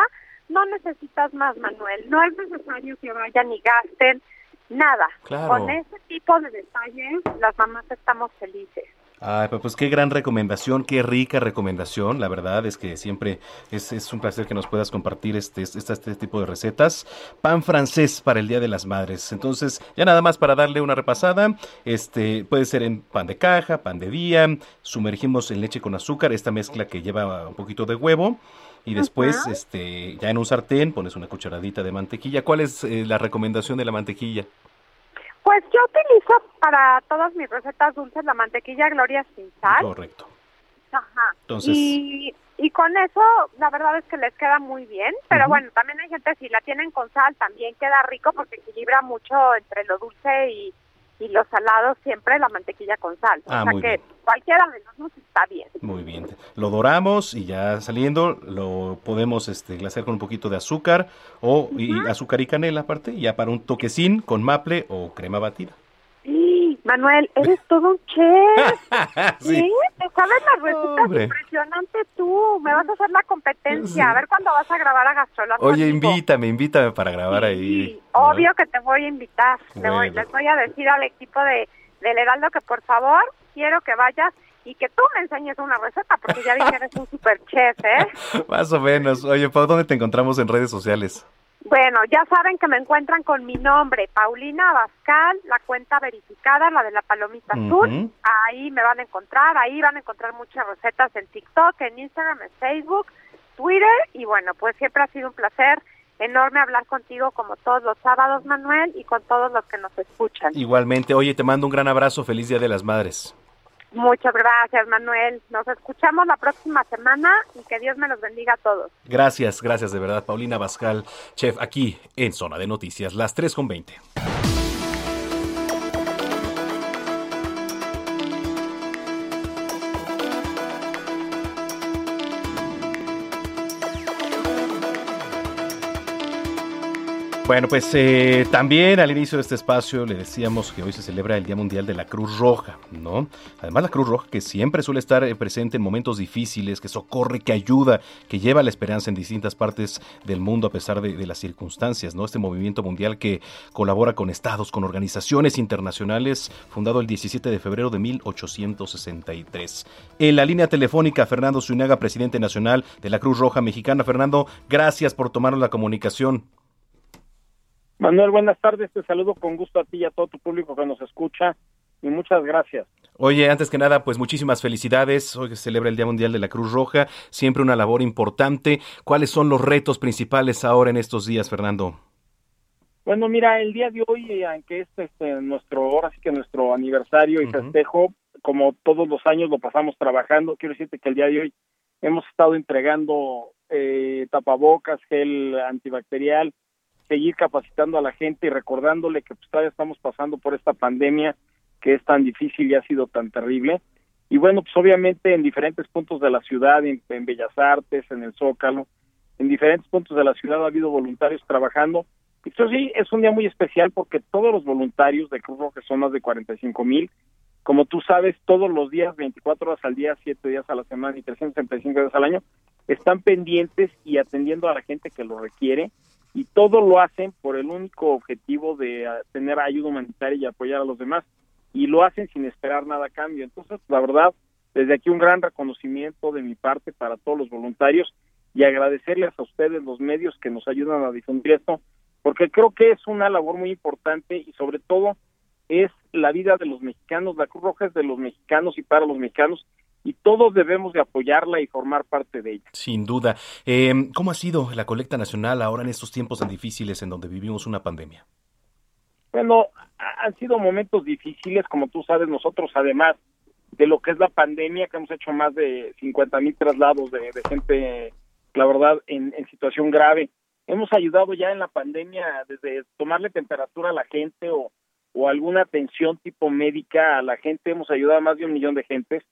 no necesitas más, Manuel. No es necesario que vayan y gasten nada. Claro. Con ese tipo de detalles, las mamás estamos felices. Ay, pues, pues qué gran recomendación, qué rica recomendación. La verdad es que siempre es, es un placer que nos puedas compartir este, este, este tipo de recetas. Pan francés para el Día de las Madres. Entonces, ya nada más para darle una repasada, este puede ser en pan de caja, pan de día, sumergimos en leche con azúcar, esta mezcla que lleva un poquito de huevo. Y después, Ajá. este, ya en un sartén pones una cucharadita de mantequilla. ¿Cuál es eh, la recomendación de la mantequilla? Pues yo utilizo para todas mis recetas dulces la mantequilla Gloria sin sal. Correcto. Ajá. Entonces- Y, y con eso, la verdad es que les queda muy bien. Pero bueno, también hay gente, si la tienen con sal, también queda rico porque equilibra mucho entre lo dulce y, y lo salado siempre la mantequilla con sal. Ah, o sea muy que bien. cualquiera de los dos está bien. Muy bien. Lo doramos y ya saliendo lo podemos este, glasear con un poquito de azúcar o y azúcar y canela aparte, ya para un toquecín con maple o crema batida. Sí, Manuel, eres todo un chef. Sí. Sí, te sabes las recetas Hombre. impresionante tú. Me vas a hacer la competencia. A ver cuándo vas a grabar a Gastrolando. Oye, vivo. invítame, invítame para grabar ahí. Obvio que te voy a invitar. Le voy- Bueno. les voy a decir al equipo de del Heraldo que por favor quiero que vayas y que tú me enseñes una receta porque ya que eres un super chef, ¿eh? Más o menos. Oye, ¿por dónde te encontramos en redes sociales? Bueno, ya saben que me encuentran con mi nombre, Paulina Abascal, la cuenta verificada, la de la palomita azul. Ahí me van a encontrar, ahí van a encontrar muchas recetas en TikTok, en Instagram, en Facebook, Twitter y bueno, pues siempre ha sido un placer enorme hablar contigo como todos los sábados, Manuel, y con todos los que nos escuchan. Igualmente, oye, te mando un gran abrazo. Feliz Día de las Madres. Muchas gracias, Manuel. Nos escuchamos la próxima semana y que Dios me los bendiga a todos. Gracias, gracias de verdad. Paulina Bascal, chef, aquí en Zona de Noticias, las 3 con 20. Bueno, pues eh, también al inicio de este espacio le decíamos que hoy se celebra el Día Mundial de la Cruz Roja, ¿no? Además la Cruz Roja que siempre suele estar eh, presente en momentos difíciles, que socorre, que ayuda, que lleva la esperanza en distintas partes del mundo a pesar de, las circunstancias, ¿no? Este movimiento mundial que colabora con estados, con organizaciones internacionales, fundado el 17 de febrero de 1863. En la línea telefónica, Fernando Zuñaga, presidente nacional de la Cruz Roja Mexicana. Fernando, gracias por tomarnos la comunicación. Manuel, buenas tardes. Te saludo con gusto a ti y a todo tu público que nos escucha y muchas gracias. Oye, antes que nada, pues muchísimas felicidades. Hoy se celebra el Día Mundial de la Cruz Roja, siempre una labor importante. ¿Cuáles son los retos principales ahora en estos días, Fernando? Bueno, mira, el día de hoy, eh, aunque es este, nuestro, ahora sí que nuestro aniversario y festejo, como todos los años lo pasamos trabajando, quiero decirte que el día de hoy hemos estado entregando eh, tapabocas, gel antibacterial, seguir capacitando a la gente y recordándole que pues, todavía estamos pasando por esta pandemia que es tan difícil y ha sido tan terrible. Y bueno, pues obviamente en diferentes puntos de la ciudad, en, Bellas Artes, en el Zócalo, en diferentes puntos de la ciudad ha habido voluntarios trabajando. Esto sí es un día muy especial porque todos los voluntarios de Cruz Roja, son más de 45 mil, como tú sabes, todos los días, 24 horas al día, 7 días a la semana y 365 días al año, están pendientes y atendiendo a la gente que lo requiere y todo lo hacen por el único objetivo de uh, tener ayuda humanitaria y apoyar a los demás y lo hacen sin esperar nada a cambio. Entonces, la verdad, desde aquí un gran reconocimiento de mi parte para todos los voluntarios y agradecerles a ustedes los medios que nos ayudan a difundir esto, porque creo que es una labor muy importante y sobre todo es la vida de los mexicanos, la Cruz Roja es de los mexicanos y para los mexicanos y todos debemos de apoyarla y formar parte de ella. Sin duda. Eh, ¿Cómo ha sido la colecta nacional ahora en estos tiempos tan difíciles en donde vivimos una pandemia? Bueno, han sido momentos difíciles, como tú sabes, nosotros además de lo que es la pandemia, que hemos hecho más de 50 mil traslados de, de, gente, la verdad, en, en situación grave. Hemos ayudado ya en la pandemia desde tomarle temperatura a la gente o, o alguna atención tipo médica a la gente, hemos ayudado a más de un millón de gentes.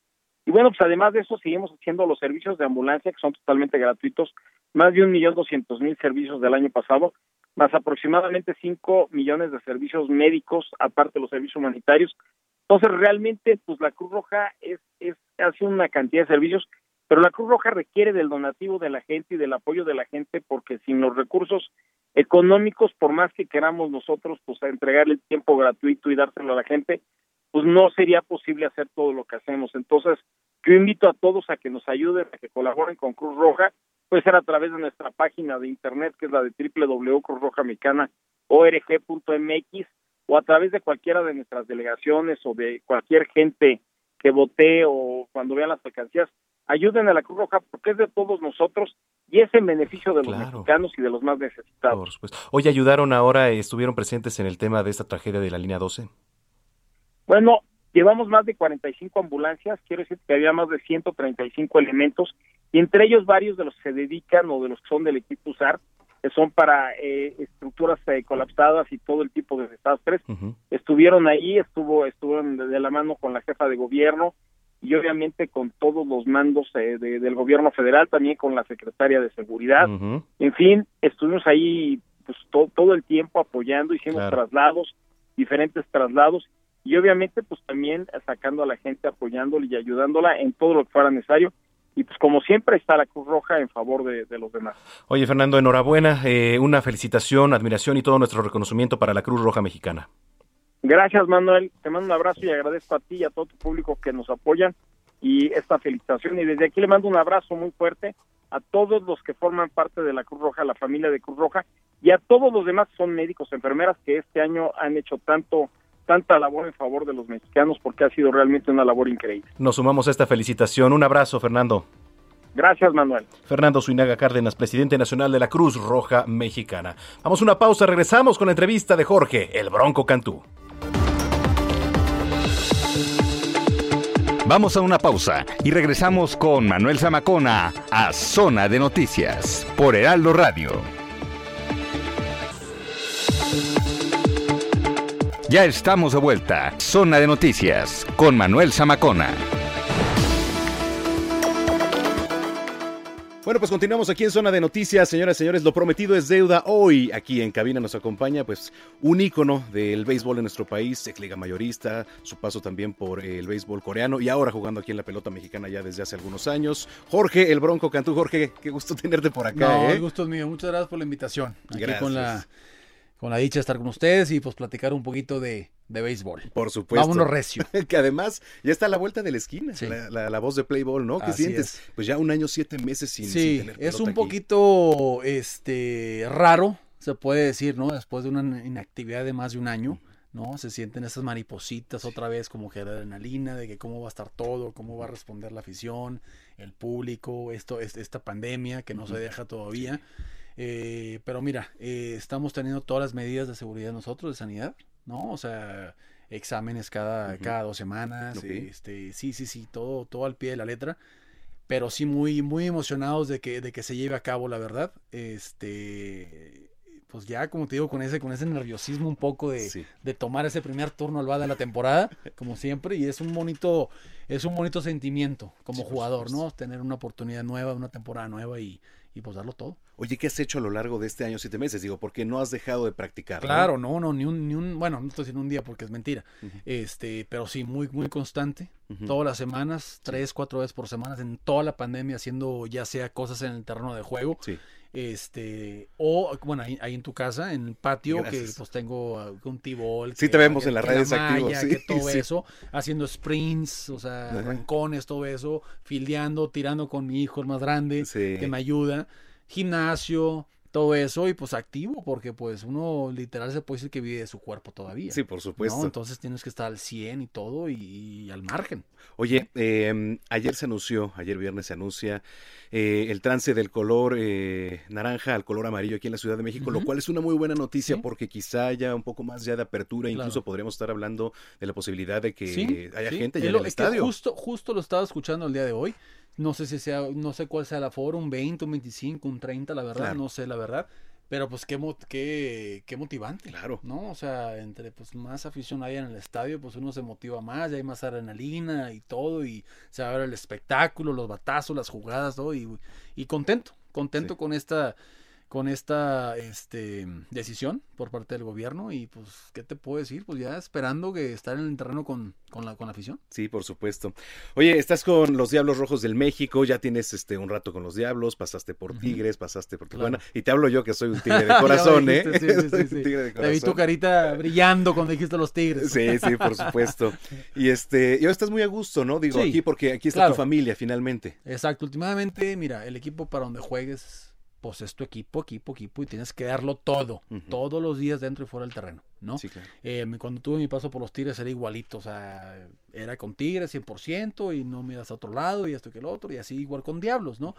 Y bueno, pues además de eso seguimos haciendo los servicios de ambulancia que son totalmente gratuitos, más de un millón doscientos mil servicios del año pasado, más aproximadamente cinco millones de servicios médicos, aparte de los servicios humanitarios. Entonces realmente, pues la Cruz Roja es, es hace una cantidad de servicios pero la Cruz Roja requiere del donativo de la gente y del apoyo de la gente porque sin los recursos económicos, por más que queramos nosotros pues entregarle el tiempo gratuito y dárselo a la gente, pues no sería posible hacer todo lo que hacemos. Entonces, yo invito a todos a que nos ayuden, a que colaboren con Cruz Roja, puede ser a través de nuestra página de internet, que es la de www.cruzrojamexicana.org.mx o a través de cualquiera de nuestras delegaciones o de cualquier gente que vote o cuando vean las mercancías, ayuden a la Cruz Roja porque es de todos nosotros y es en beneficio de los mexicanos y de los más necesitados. Por supuesto. Hoy ayudaron ahora, estuvieron presentes en el tema de esta tragedia de la línea 12. Bueno, llevamos más de 45 ambulancias, quiero decir que había más de 135 elementos y entre ellos varios de los que se dedican o de los que son del equipo USAR, que son para eh, estructuras eh, colapsadas y todo el tipo de desastres. Estuvieron ahí, estuvo estuvieron de, la mano con la jefa de gobierno y obviamente con todos los mandos eh, del gobierno federal, también con la secretaria de seguridad. En fin, estuvimos ahí pues todo el tiempo apoyando, hicimos traslados, diferentes traslados y obviamente pues también sacando a la gente, apoyándola y ayudándola en todo lo que fuera necesario y pues como siempre está la Cruz Roja en favor de, los demás. Oye Fernando, enhorabuena, eh, una felicitación, admiración y todo nuestro reconocimiento para la Cruz Roja Mexicana. Gracias Manuel, te mando un abrazo y agradezco a ti y a todo tu público que nos apoyan y esta felicitación y desde aquí le mando un abrazo muy fuerte a todos los que forman parte de la Cruz Roja, la familia de Cruz Roja y a todos los demás que son médicos, enfermeras que este año han hecho tanto tanta labor en favor de los mexicanos porque ha sido realmente una labor increíble. Nos sumamos a esta felicitación. Un abrazo, Fernando. Gracias, Manuel. Fernando Suinaga Cárdenas, presidente nacional de la Cruz Roja Mexicana. Vamos a una pausa, regresamos con la entrevista de Jorge, el Bronco Cantú. Vamos a una pausa y regresamos con Manuel Zamacona a Zona de Noticias por Heraldo Radio. Ya estamos de vuelta. Zona de Noticias con Manuel Zamacona. Bueno, pues continuamos aquí en Zona de Noticias, señoras y señores. Lo prometido es deuda. Hoy aquí en cabina nos acompaña pues un ícono del béisbol en nuestro país, ex liga mayorista, su paso también por el béisbol coreano y ahora jugando aquí en la pelota mexicana ya desde hace algunos años. Jorge, el Bronco Cantú. Jorge, qué gusto tenerte por acá. No, ¿eh? el gusto es mío. Muchas gracias por la invitación. Aquí con la con la dicha de estar con ustedes y pues platicar un poquito de, béisbol. Por supuesto. Vámonos recio. que además ya está a la vuelta de la esquina, la, voz de Playboy, ¿no? ¿Qué sientes? Pues ya un año, siete meses sin, sí, tener es un poquito este raro, se puede decir, ¿no? Después de una inactividad de más de un año. ¿no? Se sienten esas maripositas otra vez como que adrenalina de que cómo va a estar todo, cómo va a responder la afición, el público, esto, esta pandemia que no se deja todavía. Eh, pero mira, eh, estamos teniendo todas las medidas de seguridad nosotros, de sanidad, ¿no? O sea, exámenes cada, cada dos semanas, este, sí, sí, sí, todo, todo al pie de la letra. Pero sí muy, muy emocionados de que, de que se lleve a cabo, la verdad. Este, pues ya, como te digo, con ese, con ese nerviosismo un poco de, de tomar ese primer turno al va de la temporada, como siempre, y es un bonito, es un bonito sentimiento como jugador, ¿no? Tener una oportunidad nueva, una temporada nueva y, y pues darlo todo. Oye, ¿qué has hecho a lo largo de este año, siete meses? Digo, porque no has dejado de practicar. Claro, no, no, ni un, ni un, bueno, no estoy diciendo un día porque es mentira. Este, pero sí, muy, muy constante. Todas las semanas, tres, cuatro veces por semana, en toda la pandemia, haciendo ya sea cosas en el terreno de juego. Sí. Este, o bueno, ahí, en tu casa, en el patio, que pues tengo un tibol. Sí, te vemos en las redes activas. que todo eso, haciendo sprints, o sea, arrancones, todo eso, fildeando, tirando con mi hijo el más grande, que me ayuda gimnasio, todo eso y pues activo porque pues uno literal se puede decir que vive de su cuerpo todavía. Sí, por supuesto. Entonces tienes que estar al 100 y todo y, al margen. Oye, em, ayer se anunció, ayer viernes se anuncia eh, el trance del color eh, naranja al color amarillo aquí en la Ciudad de México, lo cual es una muy buena noticia porque quizá haya un poco más ya de apertura, incluso podríamos estar hablando de la posibilidad de que haya gente ya en el estadio. Justo, justo lo estaba escuchando el día de hoy. No sé si sea, no sé cuál sea el aforo, un 20, un 25, un 30, la verdad, no sé la verdad. Pero pues qué, qué, qué motivante. Claro. ¿No? O sea, entre pues más afición hay en el estadio, pues uno se motiva más, ya hay más adrenalina y todo, y se va a ver el espectáculo, los batazos, las jugadas, todo, y, y contento, contento con esta con esta este, decisión por parte del gobierno y pues, ¿qué te puedo decir? Pues ya esperando que estar en el terreno con, con, la, con la afición. Sí, por supuesto. Oye, estás con los Diablos Rojos del México, ya tienes este un rato con los Diablos, pasaste por Tigres, pasaste por Tijuana, Claro. y te hablo yo que soy un tigre de corazón, ¿eh? dijiste, sí, sí, sí, tigre de Te vi tu corazón. carita brillando cuando dijiste los tigres. Sí, sí, por supuesto. Y este, y ahora estás muy a gusto, ¿no? Digo, Sí, aquí porque aquí está claro. tu familia finalmente. Exacto, últimamente, mira, el equipo para donde juegues, pues es tu equipo, equipo, equipo, y tienes que darlo todo, todos los días dentro y fuera del terreno, ¿no? Sí, claro. Eh, cuando tuve mi paso por los Tigres era igualito, o sea, era con Tigres 100% y no me das a otro lado y esto que el otro, y así igual con Diablos, ¿no?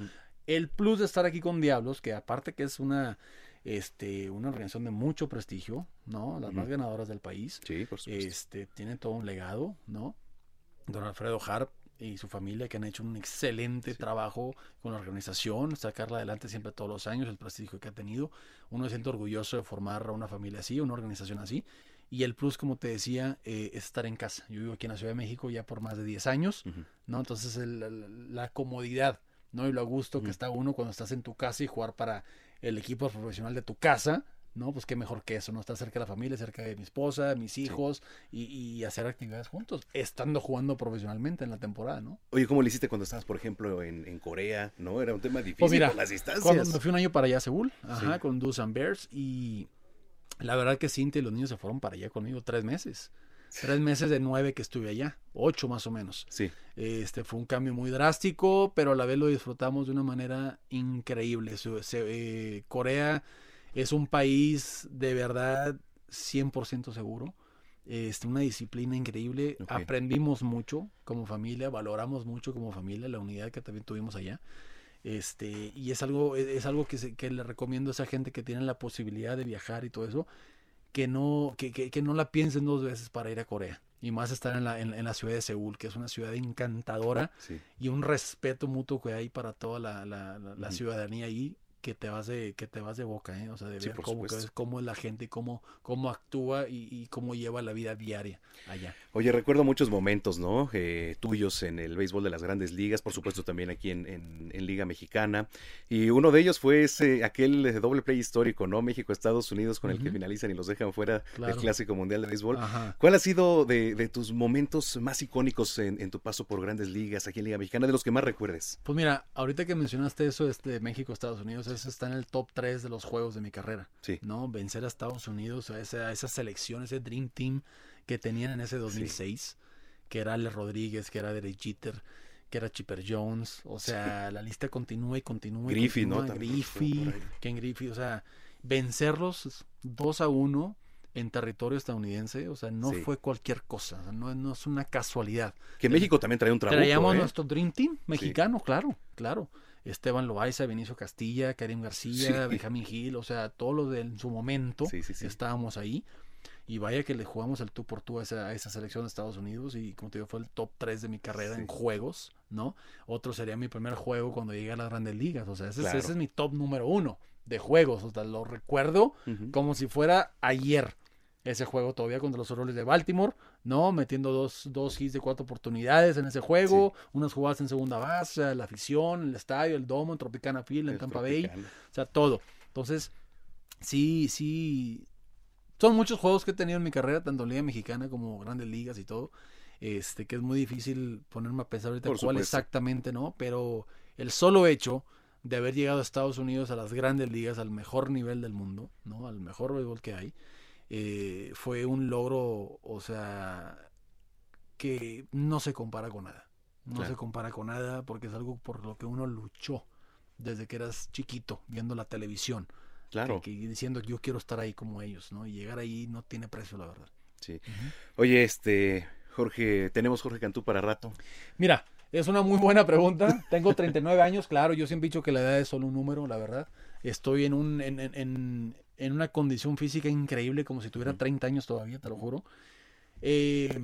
El plus de estar aquí con Diablos, que aparte que es una, este, una organización de mucho prestigio, ¿no? Las más ganadoras del país. Sí, por supuesto. Este, tiene todo un legado, ¿no? Don Alfredo Harp y su familia que han hecho un excelente trabajo con la organización, sacarla adelante siempre todos los años, el prestigio que ha tenido. Uno se siente orgulloso de formar una familia así, una organización así. Y el plus, como te decía, eh, es estar en casa. Yo vivo aquí en la Ciudad de México ya por más de 10 años, ¿no? Entonces el- la comodidad, ¿no? Y lo a gusto que está uno cuando estás en tu casa y jugar para el equipo profesional de tu casa, ¿no? Pues qué mejor que eso, ¿no? Estar cerca de la familia, cerca de mi esposa, mis hijos y, y hacer actividades juntos, estando jugando profesionalmente en la temporada, ¿no? Oye, ¿cómo le hiciste cuando estabas, por ejemplo, en, en Corea? ¿No? Era un tema difícil Pues mira, por las distancias. cuando me fui un año para allá a Seúl, ajá, Sí. con Dusan Bears y la verdad que Cintia y los niños se fueron para allá conmigo tres meses. Tres meses de nueve que estuve allá, ocho más o menos. Sí. Este fue un cambio muy drástico, pero a la vez lo disfrutamos de una manera increíble. Se- eh, Corea es un país de verdad 100% seguro. Este, una disciplina increíble. Aprendimos mucho como familia, valoramos mucho como familia la unidad que también tuvimos allá. Este, y es algo, es, es algo que, se- que le recomiendo a esa gente que tiene la posibilidad de viajar y todo eso, que no, que, que, que no la piensen dos veces para ir a Corea. Y más estar en la, en, en la ciudad de Seúl, que es una ciudad encantadora Sí. y un respeto mutuo que hay para toda la, la, la- la Ujú. ciudadanía ahí que te vas de que te vas de boca ¿eh? o sea de Sí, ver cómo, es- cómo es la gente y cómo cómo actúa y, y cómo lleva la vida diaria allá Oye, recuerdo muchos momentos, ¿no? Eh, tuyos en el béisbol de las grandes ligas, por supuesto también aquí en, en- en Liga Mexicana. Y uno de ellos fue ese, aquel eh, doble play histórico, ¿no? México-Estados Unidos con el que finalizan y los dejan fuera Claro. del Clásico Mundial de Béisbol. Ajá. ¿Cuál ha sido de, de tus momentos más icónicos en, en tu paso por grandes ligas aquí en Liga Mexicana, de los que más recuerdes? Pues mira, ahorita que mencionaste eso este, de México, Estados Unidos, eso está en el top 3 de los juegos de mi carrera. Sí. ¿No? Vencer a Estados Unidos, a esa, a esa selección, ese Dream Team que tenían en ese 2006, que era Ale Rodríguez, que era Derek Jeter, que era Chipper Jones. O sea, la lista continúa y continúa. Griffey, ¿no? continúa. Griffey. Ken Griffey, o sea, vencerlos 2 a 1 en territorio estadounidense, o sea, no Sí. fue cualquier cosa, no, no es una casualidad. Que México también trae un trabuco, Traíamos ¿eh? nuestro Dream Team mexicano, claro, claro. Esteban Loaiza, Benicio Castilla, Karim García, Sí. Benjamín Gil, o sea, todos los de en su momento Sí, sí, sí. estábamos ahí. Y vaya que le jugamos el tú por tú a esa, a esa selección de Estados Unidos y como te digo, fue el top 3 de mi carrera en juegos, ¿no? Otro sería mi primer juego cuando llegué a las grandes ligas, o sea, ese, es- ese es mi top número uno de juegos, o sea, lo recuerdo como si fuera ayer ese juego todavía contra los Orioles de Baltimore, ¿no? Metiendo dos, dos hits de cuatro oportunidades en ese juego, unas jugadas en segunda base, la afición, el estadio, el domo, en Tropicana Field, en El Tampa Bay, o sea, todo. Entonces, sí, sí, son muchos juegos que he tenido en mi carrera, tanto en Liga Mexicana como Grandes Ligas y todo, este, que es muy difícil ponerme a pensar ahorita Por cuál supuesto. exactamente, ¿no? Pero el solo hecho de haber llegado a Estados Unidos a las grandes ligas, al mejor nivel del mundo, ¿no? Al mejor béisbol que hay, eh, fue un logro, o sea, que no se compara con nada. No Claro. se compara con nada porque es algo por lo que uno luchó desde que eras chiquito, viendo la televisión. Claro. Que, que diciendo que yo quiero estar ahí como ellos, ¿no? Y llegar ahí no tiene precio, la verdad. Sí. Oye, este, Jorge, tenemos Jorge Cantú para rato. Mira, es una muy buena pregunta. Tengo 39 años, claro, yo siempre he dicho que la edad es solo un número, la verdad. Estoy en, un, en, en- en- una condición física increíble, como si tuviera 30 años todavía, te lo juro. Eh,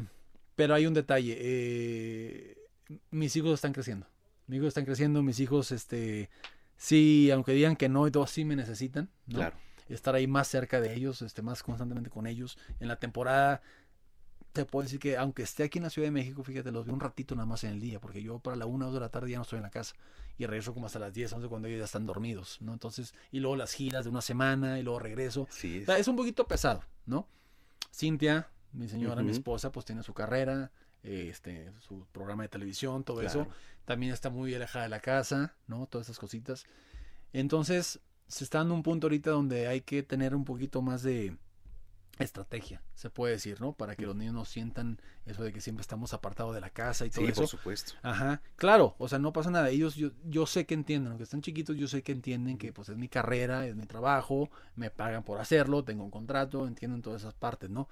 pero hay un detalle. eh, mis hijos están creciendo. Mis hijos están creciendo, mis hijos, este, sí, aunque digan que no y todo, sí me necesitan. ¿no? Claro. Estar ahí más cerca de ellos, este, más constantemente con ellos. En la temporada te puedo decir que aunque esté aquí en la Ciudad de México, fíjate, los veo un ratito nada más en el día, porque yo para la una o dos de la tarde ya no estoy en la casa y regreso como hasta las 10, 11 cuando ellos ya están dormidos, ¿no? Entonces, y luego las giras de una semana y luego regreso. Sí, O sea, es un poquito pesado, ¿no? Cintia, mi señora, mi esposa, pues tiene su carrera, este, su programa de televisión, todo eso. También está muy alejada de la casa, ¿no? Todas esas cositas. Entonces, se está dando un punto ahorita donde hay que tener un poquito más de estrategia, se puede decir, ¿no? Para que los niños no sientan eso de que siempre estamos apartados de la casa y todo Sí, eso. por supuesto. Ajá, claro, o sea, no pasa nada. Ellos, yo, yo sé que entienden, aunque están chiquitos, yo sé que entienden que pues es mi carrera, es mi trabajo, me pagan por hacerlo, tengo un contrato, entienden todas esas partes, ¿no?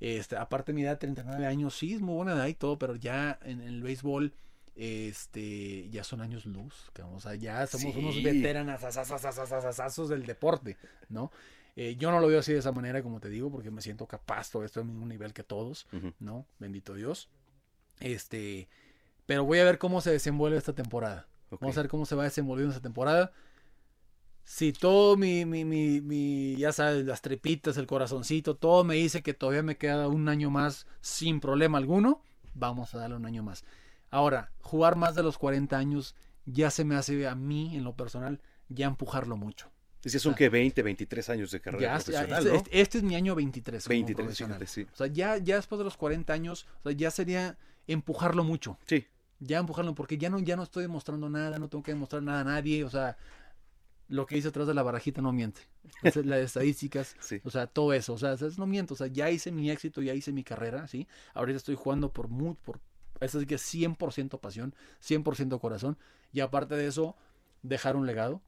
Este, aparte mi edad, 39 años, sí, es muy buena edad y todo, pero ya en, el béisbol, este, ya son años luz, que, o sea, ya somos unos Sí. veteranos del deporte, ¿no? Eh, yo no lo veo así de esa manera, como te digo, porque me siento capaz, todo esto al mismo nivel que todos. ¿no? Bendito Dios. Este, pero voy a ver cómo se desenvuelve esta temporada. Vamos a ver cómo se va desenvolviendo esta temporada. Si todo mi, mi, mi, mi, ya sabes, las tripitas, el corazoncito, todo me dice que todavía me queda un año más sin problema alguno, vamos a darle un año más. Ahora, jugar más de los 40 años ya se me hace a mí, en lo personal, ya empujarlo mucho. Decías son que 20, 23 años de carrera Ya, ya, profesional, este, ¿no? este- este es mi año 23. como 23, profesional. fíjate, sí. O sea, ya, ya después de los 40 años, o sea, ya sería empujarlo mucho. Sí. Ya empujarlo, porque ya no, ya no estoy demostrando nada, no tengo que demostrar nada a nadie, o sea, lo que dice atrás de la barajita no miente. Entonces, las estadísticas, o sea, todo eso, o sea, no miento, o sea, ya hice mi éxito, ya hice mi carrera, ¿sí? Ahorita estoy jugando por muy, por, eso sí que es 100% pasión, 100% corazón, y aparte de eso, dejar un legado,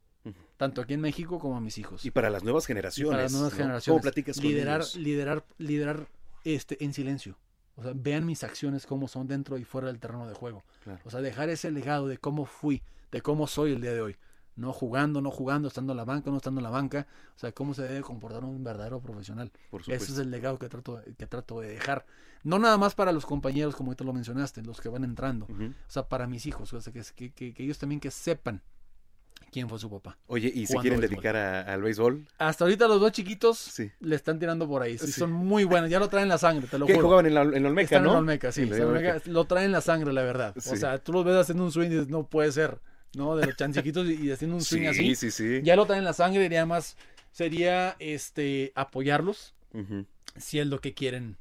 tanto aquí en México como a mis hijos. Y para las nuevas Y generaciones. para las nuevas ¿no? generaciones. ¿Cómo platicas con liderar, ellos? liderar, liderar este en silencio. O sea, vean mis acciones cómo son dentro y fuera del terreno de juego. Claro. O sea, dejar ese legado de cómo fui, de cómo soy el día de hoy. No jugando, no jugando, estando en la banca, no estando en la banca. O sea, cómo se debe comportar un verdadero profesional. Por Ese es el legado que trato, que trato de dejar. No nada más para los compañeros, como ahorita lo mencionaste, los que van entrando. O sea, para mis hijos. O sea, que, que, que- que ellos también que sepan quién fue su papá. Oye, ¿y se quieren béisbol. dedicar a- al béisbol? Hasta ahorita los dos chiquitos le están tirando por ahí. Sí, Sí. Son muy buenos. Ya lo traen en la sangre, te lo ¿Qué, juro. jugaban en la- en Olmeca, Están no? en Olmeca, sí. En Olmeca. Olmeca. Lo traen en la sangre, la verdad. O Sí. sea, tú los ves haciendo un swing y dices, no puede ser. ¿No? De los chanciquitos y, y haciendo un swing Sí, así. sí, sí. Ya lo traen en la sangre y nada más sería este apoyarlos si es lo que quieren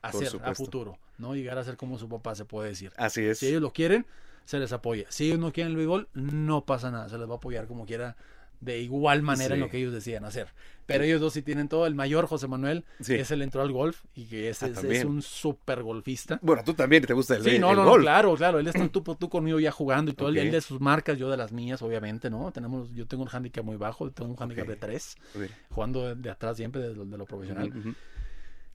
hacer a futuro. ¿No? Llegar a ser como su papá, se puede decir. Así es. Si ellos lo quieren, se les apoya. Si ellos no quieren el béisbol, no pasa nada. Se les va a apoyar como quiera, de igual manera en lo que ellos decidan hacer. Pero ellos dos sí tienen todo. El mayor, José Manuel, Sí. es el entró al golf y que ese Ah, es, es un súper golfista. Bueno, tú también te gusta el, Sí, no, el no, no, golf. claro, claro. Él está tú por tú conmigo ya jugando y todo. Él- Ok. Él de sus marcas, yo de las mías, obviamente, ¿no? Tenemos, yo tengo un handicap muy bajo, tengo un handicap de 3, Ok. jugando de, de atrás siempre, de, lo- de lo profesional.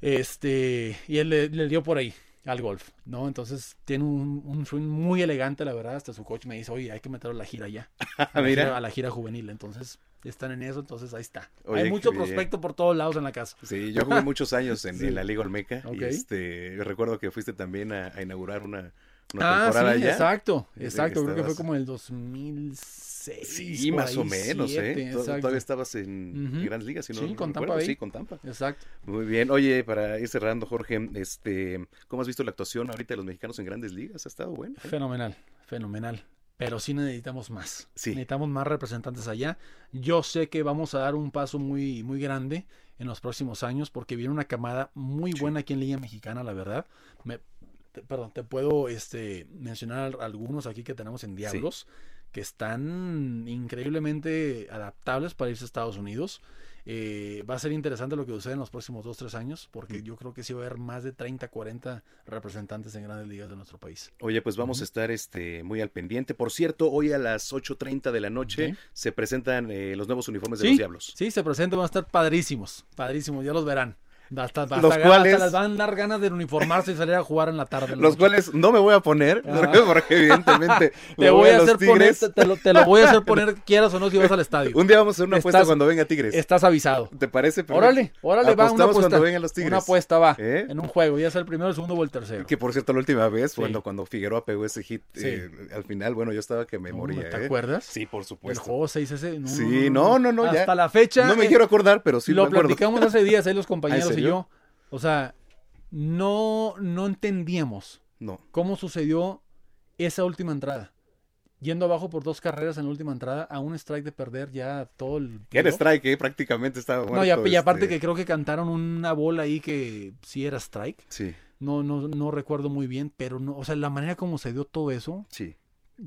Este, y él le, le dio por ahí al golf, ¿no? Entonces tiene un, un swing muy elegante, la verdad. Hasta su coach me dice, oye, hay que meterlo a la gira ya. A la, Mira. gira, a la gira juvenil. Entonces, están en eso, entonces ahí está. Oye, hay mucho bien. prospecto por todos lados en la casa. Sí, yo jugué muchos años en, Sí. en la Liga Olmeca. Y este, yo recuerdo que fuiste también a, a inaugurar una, una Ah, temporada sí, ya. exacto, exacto. Creo que fue como el 2006. Sí, más ahí, o menos, siete, ¿eh? Exacto. Todavía estabas en, Ujú. en Grandes Ligas, si no Sí, no con. Tampa. Sí, con Tampa. Exacto. Muy bien. Oye, para ir cerrando, Jorge, este, ¿cómo has visto la actuación ahorita de los mexicanos en Grandes Ligas? ¿Ha estado bueno? eh? Fenomenal, fenomenal. Pero sí necesitamos más. Sí. Necesitamos más representantes allá. Yo sé que vamos a dar un paso muy, muy grande en los próximos años porque viene una camada muy buena aquí en Liga Mexicana, la verdad. Me- te- perdón, te puedo este, mencionar algunos aquí que tenemos en Diablos que están increíblemente adaptables para irse a Estados Unidos. Eh, va a ser interesante lo que sucede en los próximos 2-3 años porque Mm. yo creo que sí va a haber más de 30, 40 representantes en grandes ligas de nuestro país. Oye, pues vamos a estar este, muy al pendiente. Por cierto, hoy a las 8.30 de la noche se presentan eh, los nuevos uniformes de Sí, los Diablos. Sí, se presentan, van a estar padrísimos, padrísimos, ya los verán. Hasta, hasta, Los hasta cuales- les van a dar ganas de uniformarse y salir a jugar en la tarde. en la Los noche. cuales no me voy a poner, Ah. porque evidentemente te voy a hacer poner, te, lo, te lo voy a hacer poner, quieras o no, si vas al estadio. Un día vamos a hacer una apuesta cuando venga Tigres. Estás avisado. ¿Te parece? Perfecto. Órale, órale, va una apuesta. cuando vengan los Tigres. Una apuesta va, ¿Eh? en un juego, ya sea el primero, el segundo o el tercero. Que por cierto, la última vez, Sí. cuando, cuando Figueroa pegó ese hit, Sí. eh, al final, bueno, yo estaba que me moría. ¿Te ¿eh? acuerdas? Sí, por El supuesto. juego 6 ese. No, Sí, no, no, no, ya. Hasta la fecha. No me quiero acordar, pero sí Lo platicamos hace días ahí los compañeros Yo. O sea, no, no entendíamos no. cómo sucedió esa última entrada. Yendo abajo por dos carreras en la última entrada, a un strike de perder ya todo el... Era strike, eh, prácticamente estaba No, y, a- muerto, y aparte este. que creo que cantaron una bola ahí que sí era strike. Sí. No, no, no recuerdo muy bien, pero no, o sea, la manera como se dio todo eso. Sí.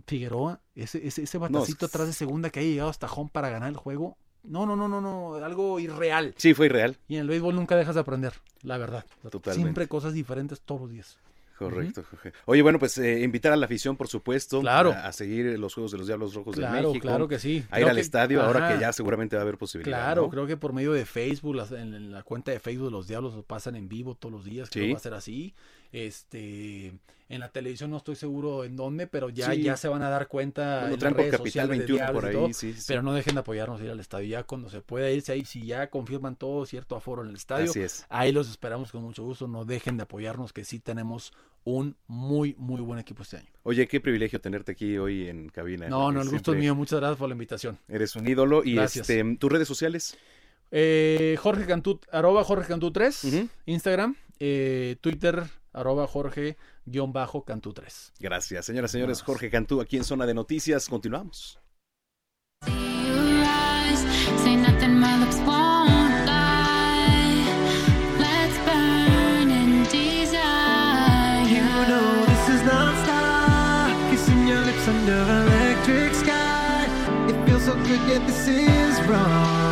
Figueroa, ese, ese, batacito atrás de segunda que haya llegado hasta home para ganar el juego. No, no, no, no, no, algo irreal. Sí, fue irreal. Y en el béisbol nunca dejas de aprender, la verdad. Totalmente. Siempre cosas diferentes todos los días. Correcto, Jorge. Oye, bueno, pues eh, invitar a la afición, por supuesto, Claro. a, a seguir los Juegos de los Diablos Rojos de Claro, México. claro que sí. A ir Creo al que- estadio, ahora que ya seguramente va a haber posibilidad. Claro, ¿no? creo que por medio de Facebook, las- en, en la cuenta de Facebook de los Diablos lo pasan en vivo todos los días, creo Sí. que va a ser así. Este, en la televisión no estoy seguro en dónde, pero ya, Sí. ya se van a dar cuenta Bueno, en redes Capital sociales de 21 Diablos por todo, ahí, sí, sí. pero no dejen de apoyarnos ir al estadio ya cuando se pueda irse ahí, si ya confirman todo cierto aforo en el estadio, Así es. ahí los esperamos con mucho gusto, no dejen de apoyarnos que sí tenemos un muy muy buen equipo este año. Oye, qué privilegio tenerte aquí hoy en cabina. No, no, el gusto es mío, muchas gracias por la invitación. Eres un ídolo. Y Gracias. este, tus redes sociales. Eh, Jorge Cantú, arroba Jorge Cantú 3, Instagram, eh, Twitter, arroba Jorge guion bajo Cantú 3. Gracias, señoras y señores. Jorge Cantú, aquí en Zona de Noticias. Continuamos. This is non-stop Kissing your lips under electric sky It feels so good yet this is wrong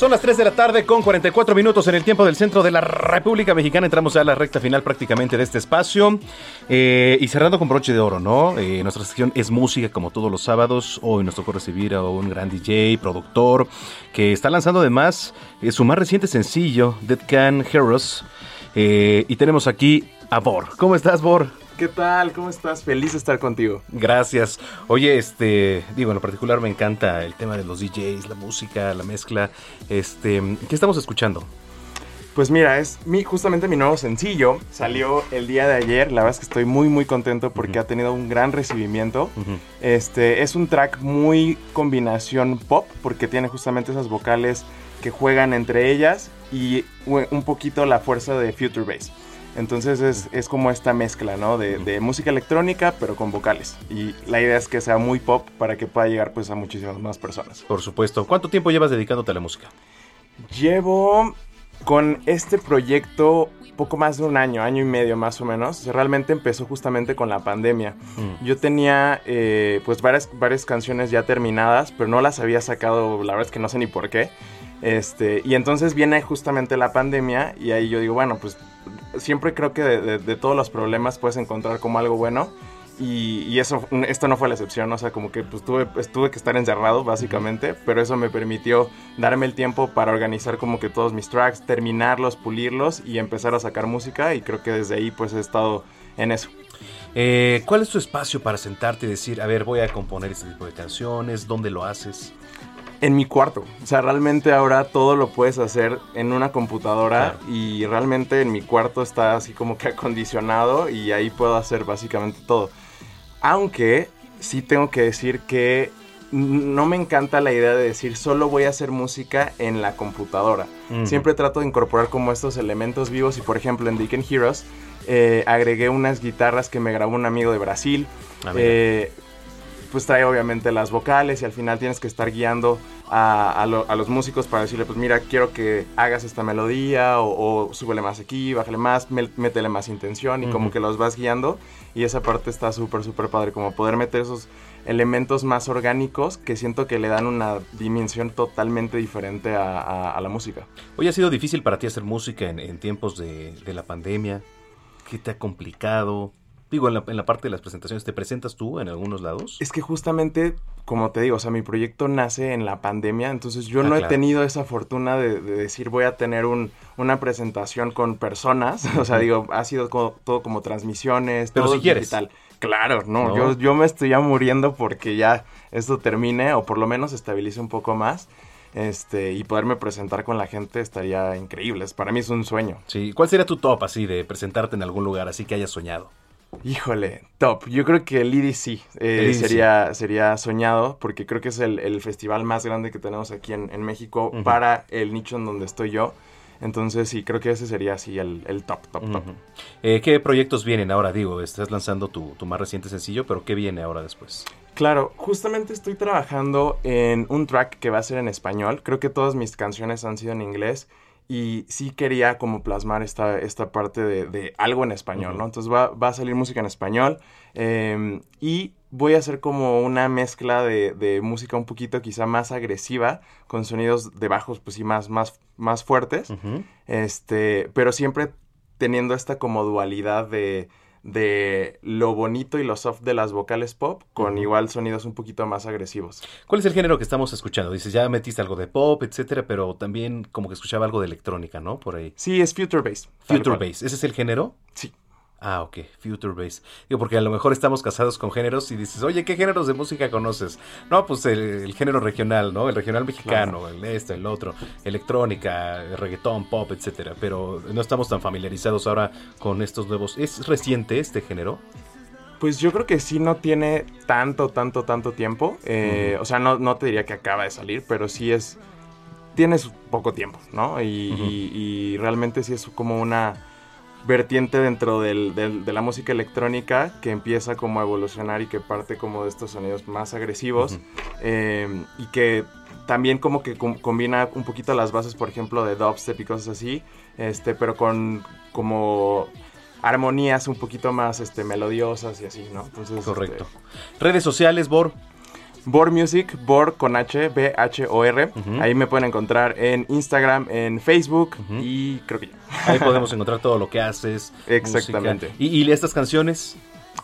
Son las 3 de la tarde con 44 minutos en el tiempo del centro de la República Mexicana. Entramos ya a la recta final prácticamente de este espacio. Eh, y cerrando con broche de oro, ¿no? Eh, nuestra sección es música como todos los sábados. Hoy nos tocó recibir a un gran DJ, productor, que está lanzando además eh, su más reciente sencillo, Dead Can Heroes. Y tenemos aquí a Bor. ¿Cómo estás, Bor? ¿Qué tal? ¿Cómo estás? Feliz de estar contigo. Gracias. Oye, este, digo, en lo particular me encanta el tema de los DJs, la música, la mezcla. Este, ¿qué estamos escuchando? Pues mira, es mi, justamente mi nuevo sencillo. Salió el día de ayer. La verdad es que estoy muy muy contento porque ha tenido un gran recibimiento. Este es un track muy combinación pop porque tiene justamente esas vocales que juegan entre ellas y un poquito la fuerza de Future Bass. Entonces es, es como esta mezcla, ¿no? De, de música electrónica pero con vocales. Y la idea es que sea muy pop para que pueda llegar pues a muchísimas más personas. Por supuesto. ¿Cuánto tiempo llevas dedicándote a la música? Llevo con este proyecto poco más de un año, año y medio más o menos. Realmente empezó justamente con la pandemia. Yo tenía eh, pues varias, varias canciones ya terminadas, pero no las había sacado, la verdad es que no sé ni por qué. Este, y entonces viene justamente la pandemia y ahí yo digo, bueno, pues siempre creo que de, de- de todos los problemas puedes encontrar como algo bueno. Y, y eso, esto no fue la excepción, o sea, como que pues tuve, pues, tuve que estar encerrado básicamente, pero eso me permitió darme el tiempo para organizar como que todos mis tracks, terminarlos, pulirlos y empezar a sacar música y creo que desde ahí pues he estado en eso. Eh, ¿Cuál es tu espacio para sentarte y decir, a ver, voy a componer este tipo de canciones? ¿Dónde lo haces? En mi cuarto, o sea, realmente ahora todo lo puedes hacer en una computadora y realmente en mi cuarto está así como que acondicionado y ahí puedo hacer básicamente todo. Aunque sí tengo que decir que no me encanta la idea de decir solo voy a hacer música en la computadora. Mm. Siempre trato de incorporar como estos elementos vivos y por ejemplo en Deacon Heroes eh, agregué unas guitarras que me grabó un amigo de Brasil. Ah. Eh, pues trae obviamente las vocales y al final tienes que estar guiando a, a lo- a los músicos para decirle, pues mira, quiero que hagas esta melodía o, o súbele más aquí, bájale más, mel- métele más intención y como que los vas guiando y esa parte está súper, súper padre, como poder meter esos elementos más orgánicos que siento que le dan una dimensión totalmente diferente a, a- a la música. Hoy ha sido difícil para ti hacer música en, en tiempos de, de la pandemia. ¿Qué te ha complicado? Digo, en la, en la parte de las presentaciones, ¿te presentas tú en algunos lados? Es que justamente, como te digo, o sea, mi proyecto nace en la pandemia, entonces yo Ah, no he tenido esa fortuna de, de decir voy a tener un, una presentación con personas, o sea, digo, ha sido co- todo como transmisiones, Pero todo si quieres. digital. Claro, no, No. Yo, yo me estoy ya muriendo porque ya esto termine o por lo menos estabilice un poco más. este, y poderme presentar con la gente estaría increíble. Para mí es un sueño. Sí, ¿cuál sería tu top así de presentarte en algún lugar así que hayas soñado? Híjole, top. Yo creo que el EDC eh, El EDC. sería, sería soñado porque creo que es el, el festival más grande que tenemos aquí en, en México para el nicho en donde estoy yo. Entonces sí, creo que ese sería así el, el top, top, top. Eh, ¿Qué proyectos vienen ahora? Digo, estás lanzando tu, tu más reciente sencillo, pero ¿qué viene ahora después? Claro, justamente estoy trabajando en un track que va a ser en español. Creo que todas mis canciones han sido en inglés y sí quería como plasmar esta, esta parte de, de algo en español. ¿no? Entonces va, va a salir música en español eh, y voy a hacer como una mezcla de, de música un poquito quizá más agresiva con sonidos de bajos pues sí más, más, más fuertes, este, pero siempre teniendo esta como dualidad de, de lo bonito y lo soft de las vocales pop con igual sonidos un poquito más agresivos. ¿Cuál es el género que estamos escuchando? Dices, ya metiste algo de pop, etcétera, pero también como que escuchaba algo de electrónica, ¿no? Por ahí. Sí, es Future Bass. Future. Bass, ¿ese es el género? Sí. Ah, ok, Future Bass. Digo, porque a lo mejor estamos casados con géneros y dices, oye, ¿qué géneros de música conoces? No, pues el, el género regional, ¿no? El regional mexicano, el este, el otro, electrónica, el reggaetón, pop, etcétera. Pero no estamos tan familiarizados ahora con estos nuevos. ¿Es reciente este género? Pues yo creo que sí no tiene tanto, tanto, tanto tiempo. Eh, O sea, no, no te diría que acaba de salir, pero sí es... Tienes poco tiempo, ¿no? Y- y realmente sí es como una vertiente dentro del- del- de la música electrónica que empieza como a evolucionar y que parte como de estos sonidos más agresivos eh, y que también como que com- combina un poquito las bases, por ejemplo, de dubstep y cosas así, este, pero con como armonías un poquito más este, melodiosas y así, ¿no? Entonces, Correcto. este, Redes sociales, Bor. Bor Music, Bor con H, B-H-O-R. Ahí me pueden encontrar en Instagram, en Facebook y creo que ya. Ahí podemos encontrar todo lo que haces. Exactamente. ¿Y, y estas canciones?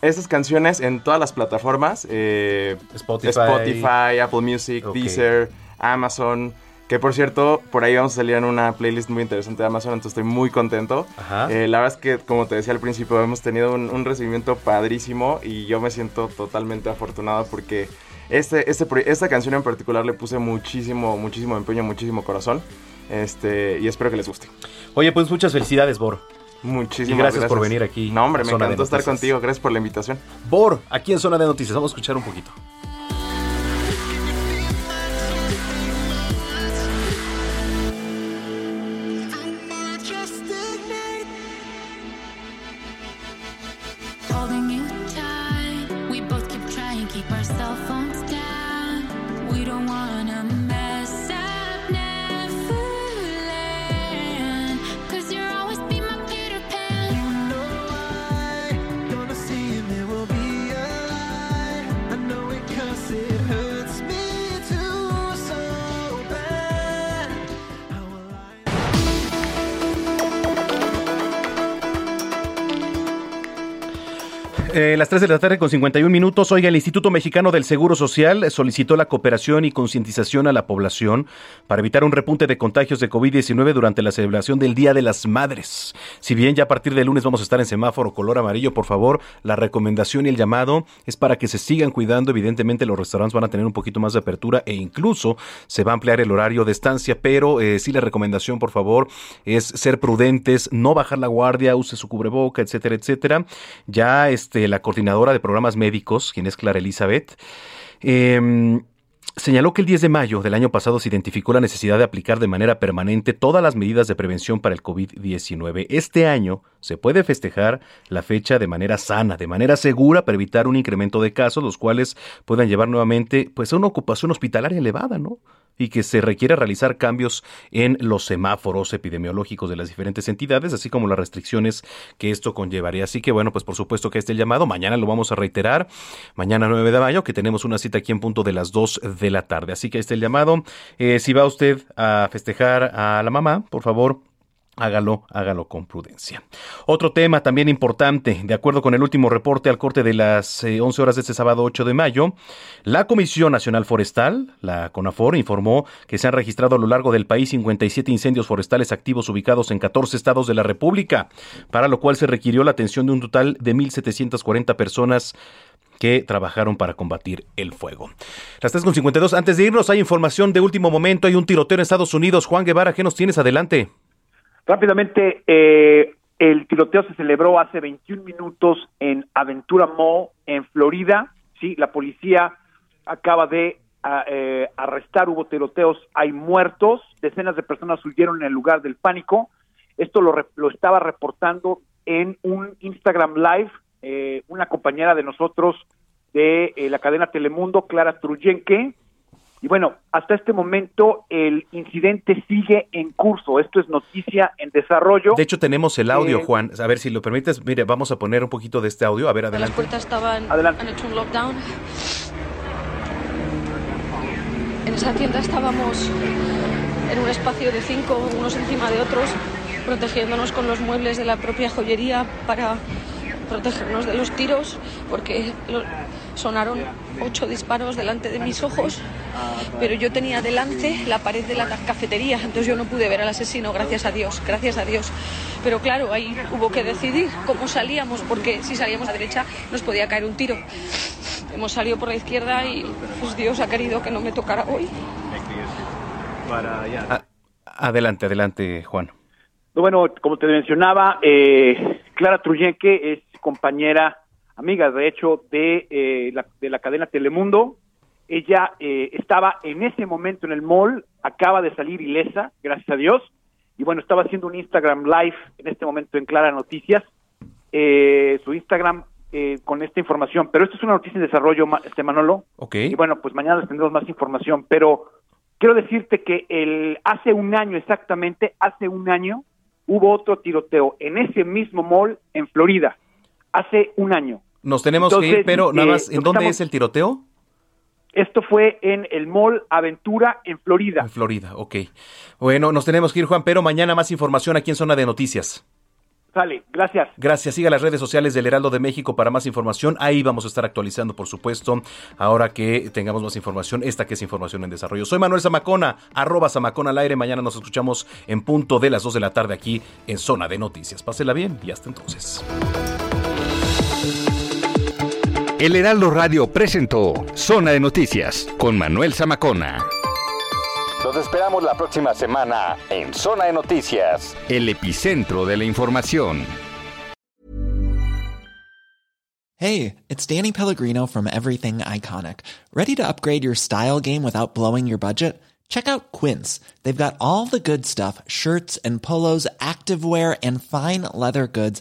Estas canciones en todas las plataformas. eh, Spotify. Spotify, Apple Music. Deezer, Amazon. Que por cierto, por ahí vamos a salir en una playlist muy interesante de Amazon, entonces estoy muy contento. Ajá. Eh, la verdad es que, como te decía al principio, hemos tenido un, un recibimiento padrísimo y yo me siento totalmente afortunado porque este, este, esta canción en particular le puse muchísimo, muchísimo empeño, muchísimo corazón. Este, y espero que les guste. Oye, pues muchas felicidades, Bor. Muchísimas Y gracias, por venir aquí. No, hombre, me encantó estar contigo. Gracias por la invitación. Bor, aquí en Zona de Noticias. Vamos a escuchar un poquito. Las 3 de la tarde con 51 minutos. Oiga, el Instituto Mexicano del Seguro Social solicitó la cooperación y concientización a la población para evitar un repunte de contagios de COVID-19 durante la celebración del Día de las Madres. Si bien ya a partir del lunes vamos a estar en semáforo color amarillo, por favor, la recomendación y el llamado es para que se sigan cuidando. Evidentemente los restaurantes van a tener un poquito más de apertura e incluso se va a ampliar el horario de estancia, pero eh, sí la recomendación, por favor, es ser prudentes, no bajar la guardia, use su cubreboca, etcétera, etcétera. Ya este, la coordinadora de programas médicos, quien es Clara Elizabeth, em, Señaló que el 10 de mayo del año pasado se identificó la necesidad de aplicar de manera permanente todas las medidas de prevención para el COVID-19. Este año se puede festejar la fecha de manera sana, de manera segura para evitar un incremento de casos, los cuales puedan llevar nuevamente pues, a una ocupación hospitalaria elevada, ¿no? Y que se requiere realizar cambios en los semáforos epidemiológicos de las diferentes entidades, así como las restricciones que esto conllevaría. Así que bueno, pues por supuesto que este el llamado, mañana lo vamos a reiterar, mañana 9 de mayo, que tenemos una cita aquí en punto de las 2 de la tarde. Así que este el llamado. Eh, si va usted a festejar a la mamá, por favor, Hágalo, hágalo con prudencia. Otro tema también importante, de acuerdo con el último reporte al corte de las eh, 11 horas de este sábado 8 de mayo, la Comisión Nacional Forestal, la CONAFOR, informó que se han registrado a lo largo del país 57 incendios forestales activos ubicados en 14 estados de la República, para lo cual se requirió la atención de un total de 1.740 personas que trabajaron para combatir el fuego. Las 3.52. Antes de irnos, hay información de último momento. Hay un tiroteo en Estados Unidos. Juan Guevara, ¿qué nos tienes? Adelante. Rápidamente, eh, el tiroteo se celebró hace 21 minutos en Aventura Mall, en Florida. Sí, la policía acaba de a- eh, arrestar, hubo tiroteos, hay muertos, decenas de personas huyeron en el lugar del pánico. Esto lo, re- lo estaba reportando en un Instagram Live eh, una compañera de nosotros de eh, la cadena Telemundo, Clara Truyenque. Y bueno, hasta este momento el incidente sigue en curso. Esto es noticia en desarrollo. De hecho, tenemos el audio, Eh, Juan. A ver si lo permites. Mire, vamos a poner un poquito de este audio. A ver, Las adelante. puertas estaban, han hecho un lockdown. En esa tienda estábamos en un espacio de cinco, unos encima de otros, protegiéndonos con los muebles de la propia joyería para protegernos de los tiros, porque lo- sonaron ocho disparos delante de mis ojos, pero yo tenía delante la pared de la cafetería, entonces yo no pude ver al asesino, gracias a Dios, gracias a Dios. Pero claro, ahí hubo que decidir cómo salíamos, porque si salíamos a la derecha nos podía caer un tiro. Hemos salido por la izquierda y pues Dios ha querido que no me tocara hoy. A- adelante, adelante, Juan. Bueno, como te mencionaba, eh, Clara Truyenque es compañera, amiga de hecho de, eh, la, de la cadena Telemundo. Ella eh, estaba en ese momento en el mall, acaba de salir ilesa, gracias a Dios. Y bueno, estaba haciendo un Instagram Live en este momento en Clara Noticias. Eh, su Instagram eh, con esta información. Pero esto es una noticia en desarrollo, este Manolo. Ok. Y bueno, pues mañana les tendremos más información. Pero quiero decirte que el, hace un año exactamente, hace un año, hubo otro tiroteo en ese mismo mall en Florida. Hace un año. Nos tenemos que ir, pero nada eh, más, lo ¿en dónde estamos- es el tiroteo? Esto fue en el mall Aventura en Florida. En Florida, ok. Bueno, nos tenemos que ir, Juan, pero mañana más información aquí en Zona de Noticias. Sale, gracias. Gracias. Siga las redes sociales del Heraldo de México para más información. Ahí vamos a estar actualizando, por supuesto, ahora que tengamos más información, esta que es información en desarrollo. Soy Manuel Zamacona, arroba Zamacona al aire. Mañana nos escuchamos en punto de las 2 de la tarde aquí en Zona de Noticias. Pásela bien y hasta entonces. El Heraldo Radio presentó Zona de Noticias con Manuel Zamacona. Los esperamos la próxima semana en Zona de Noticias, el epicentro de la información. Hey, it's Danny Pellegrino from Everything Iconic. Ready to upgrade your style game without blowing your budget? Check out Quince. They've got all the good stuff shirts and polos, activewear, and fine leather goods,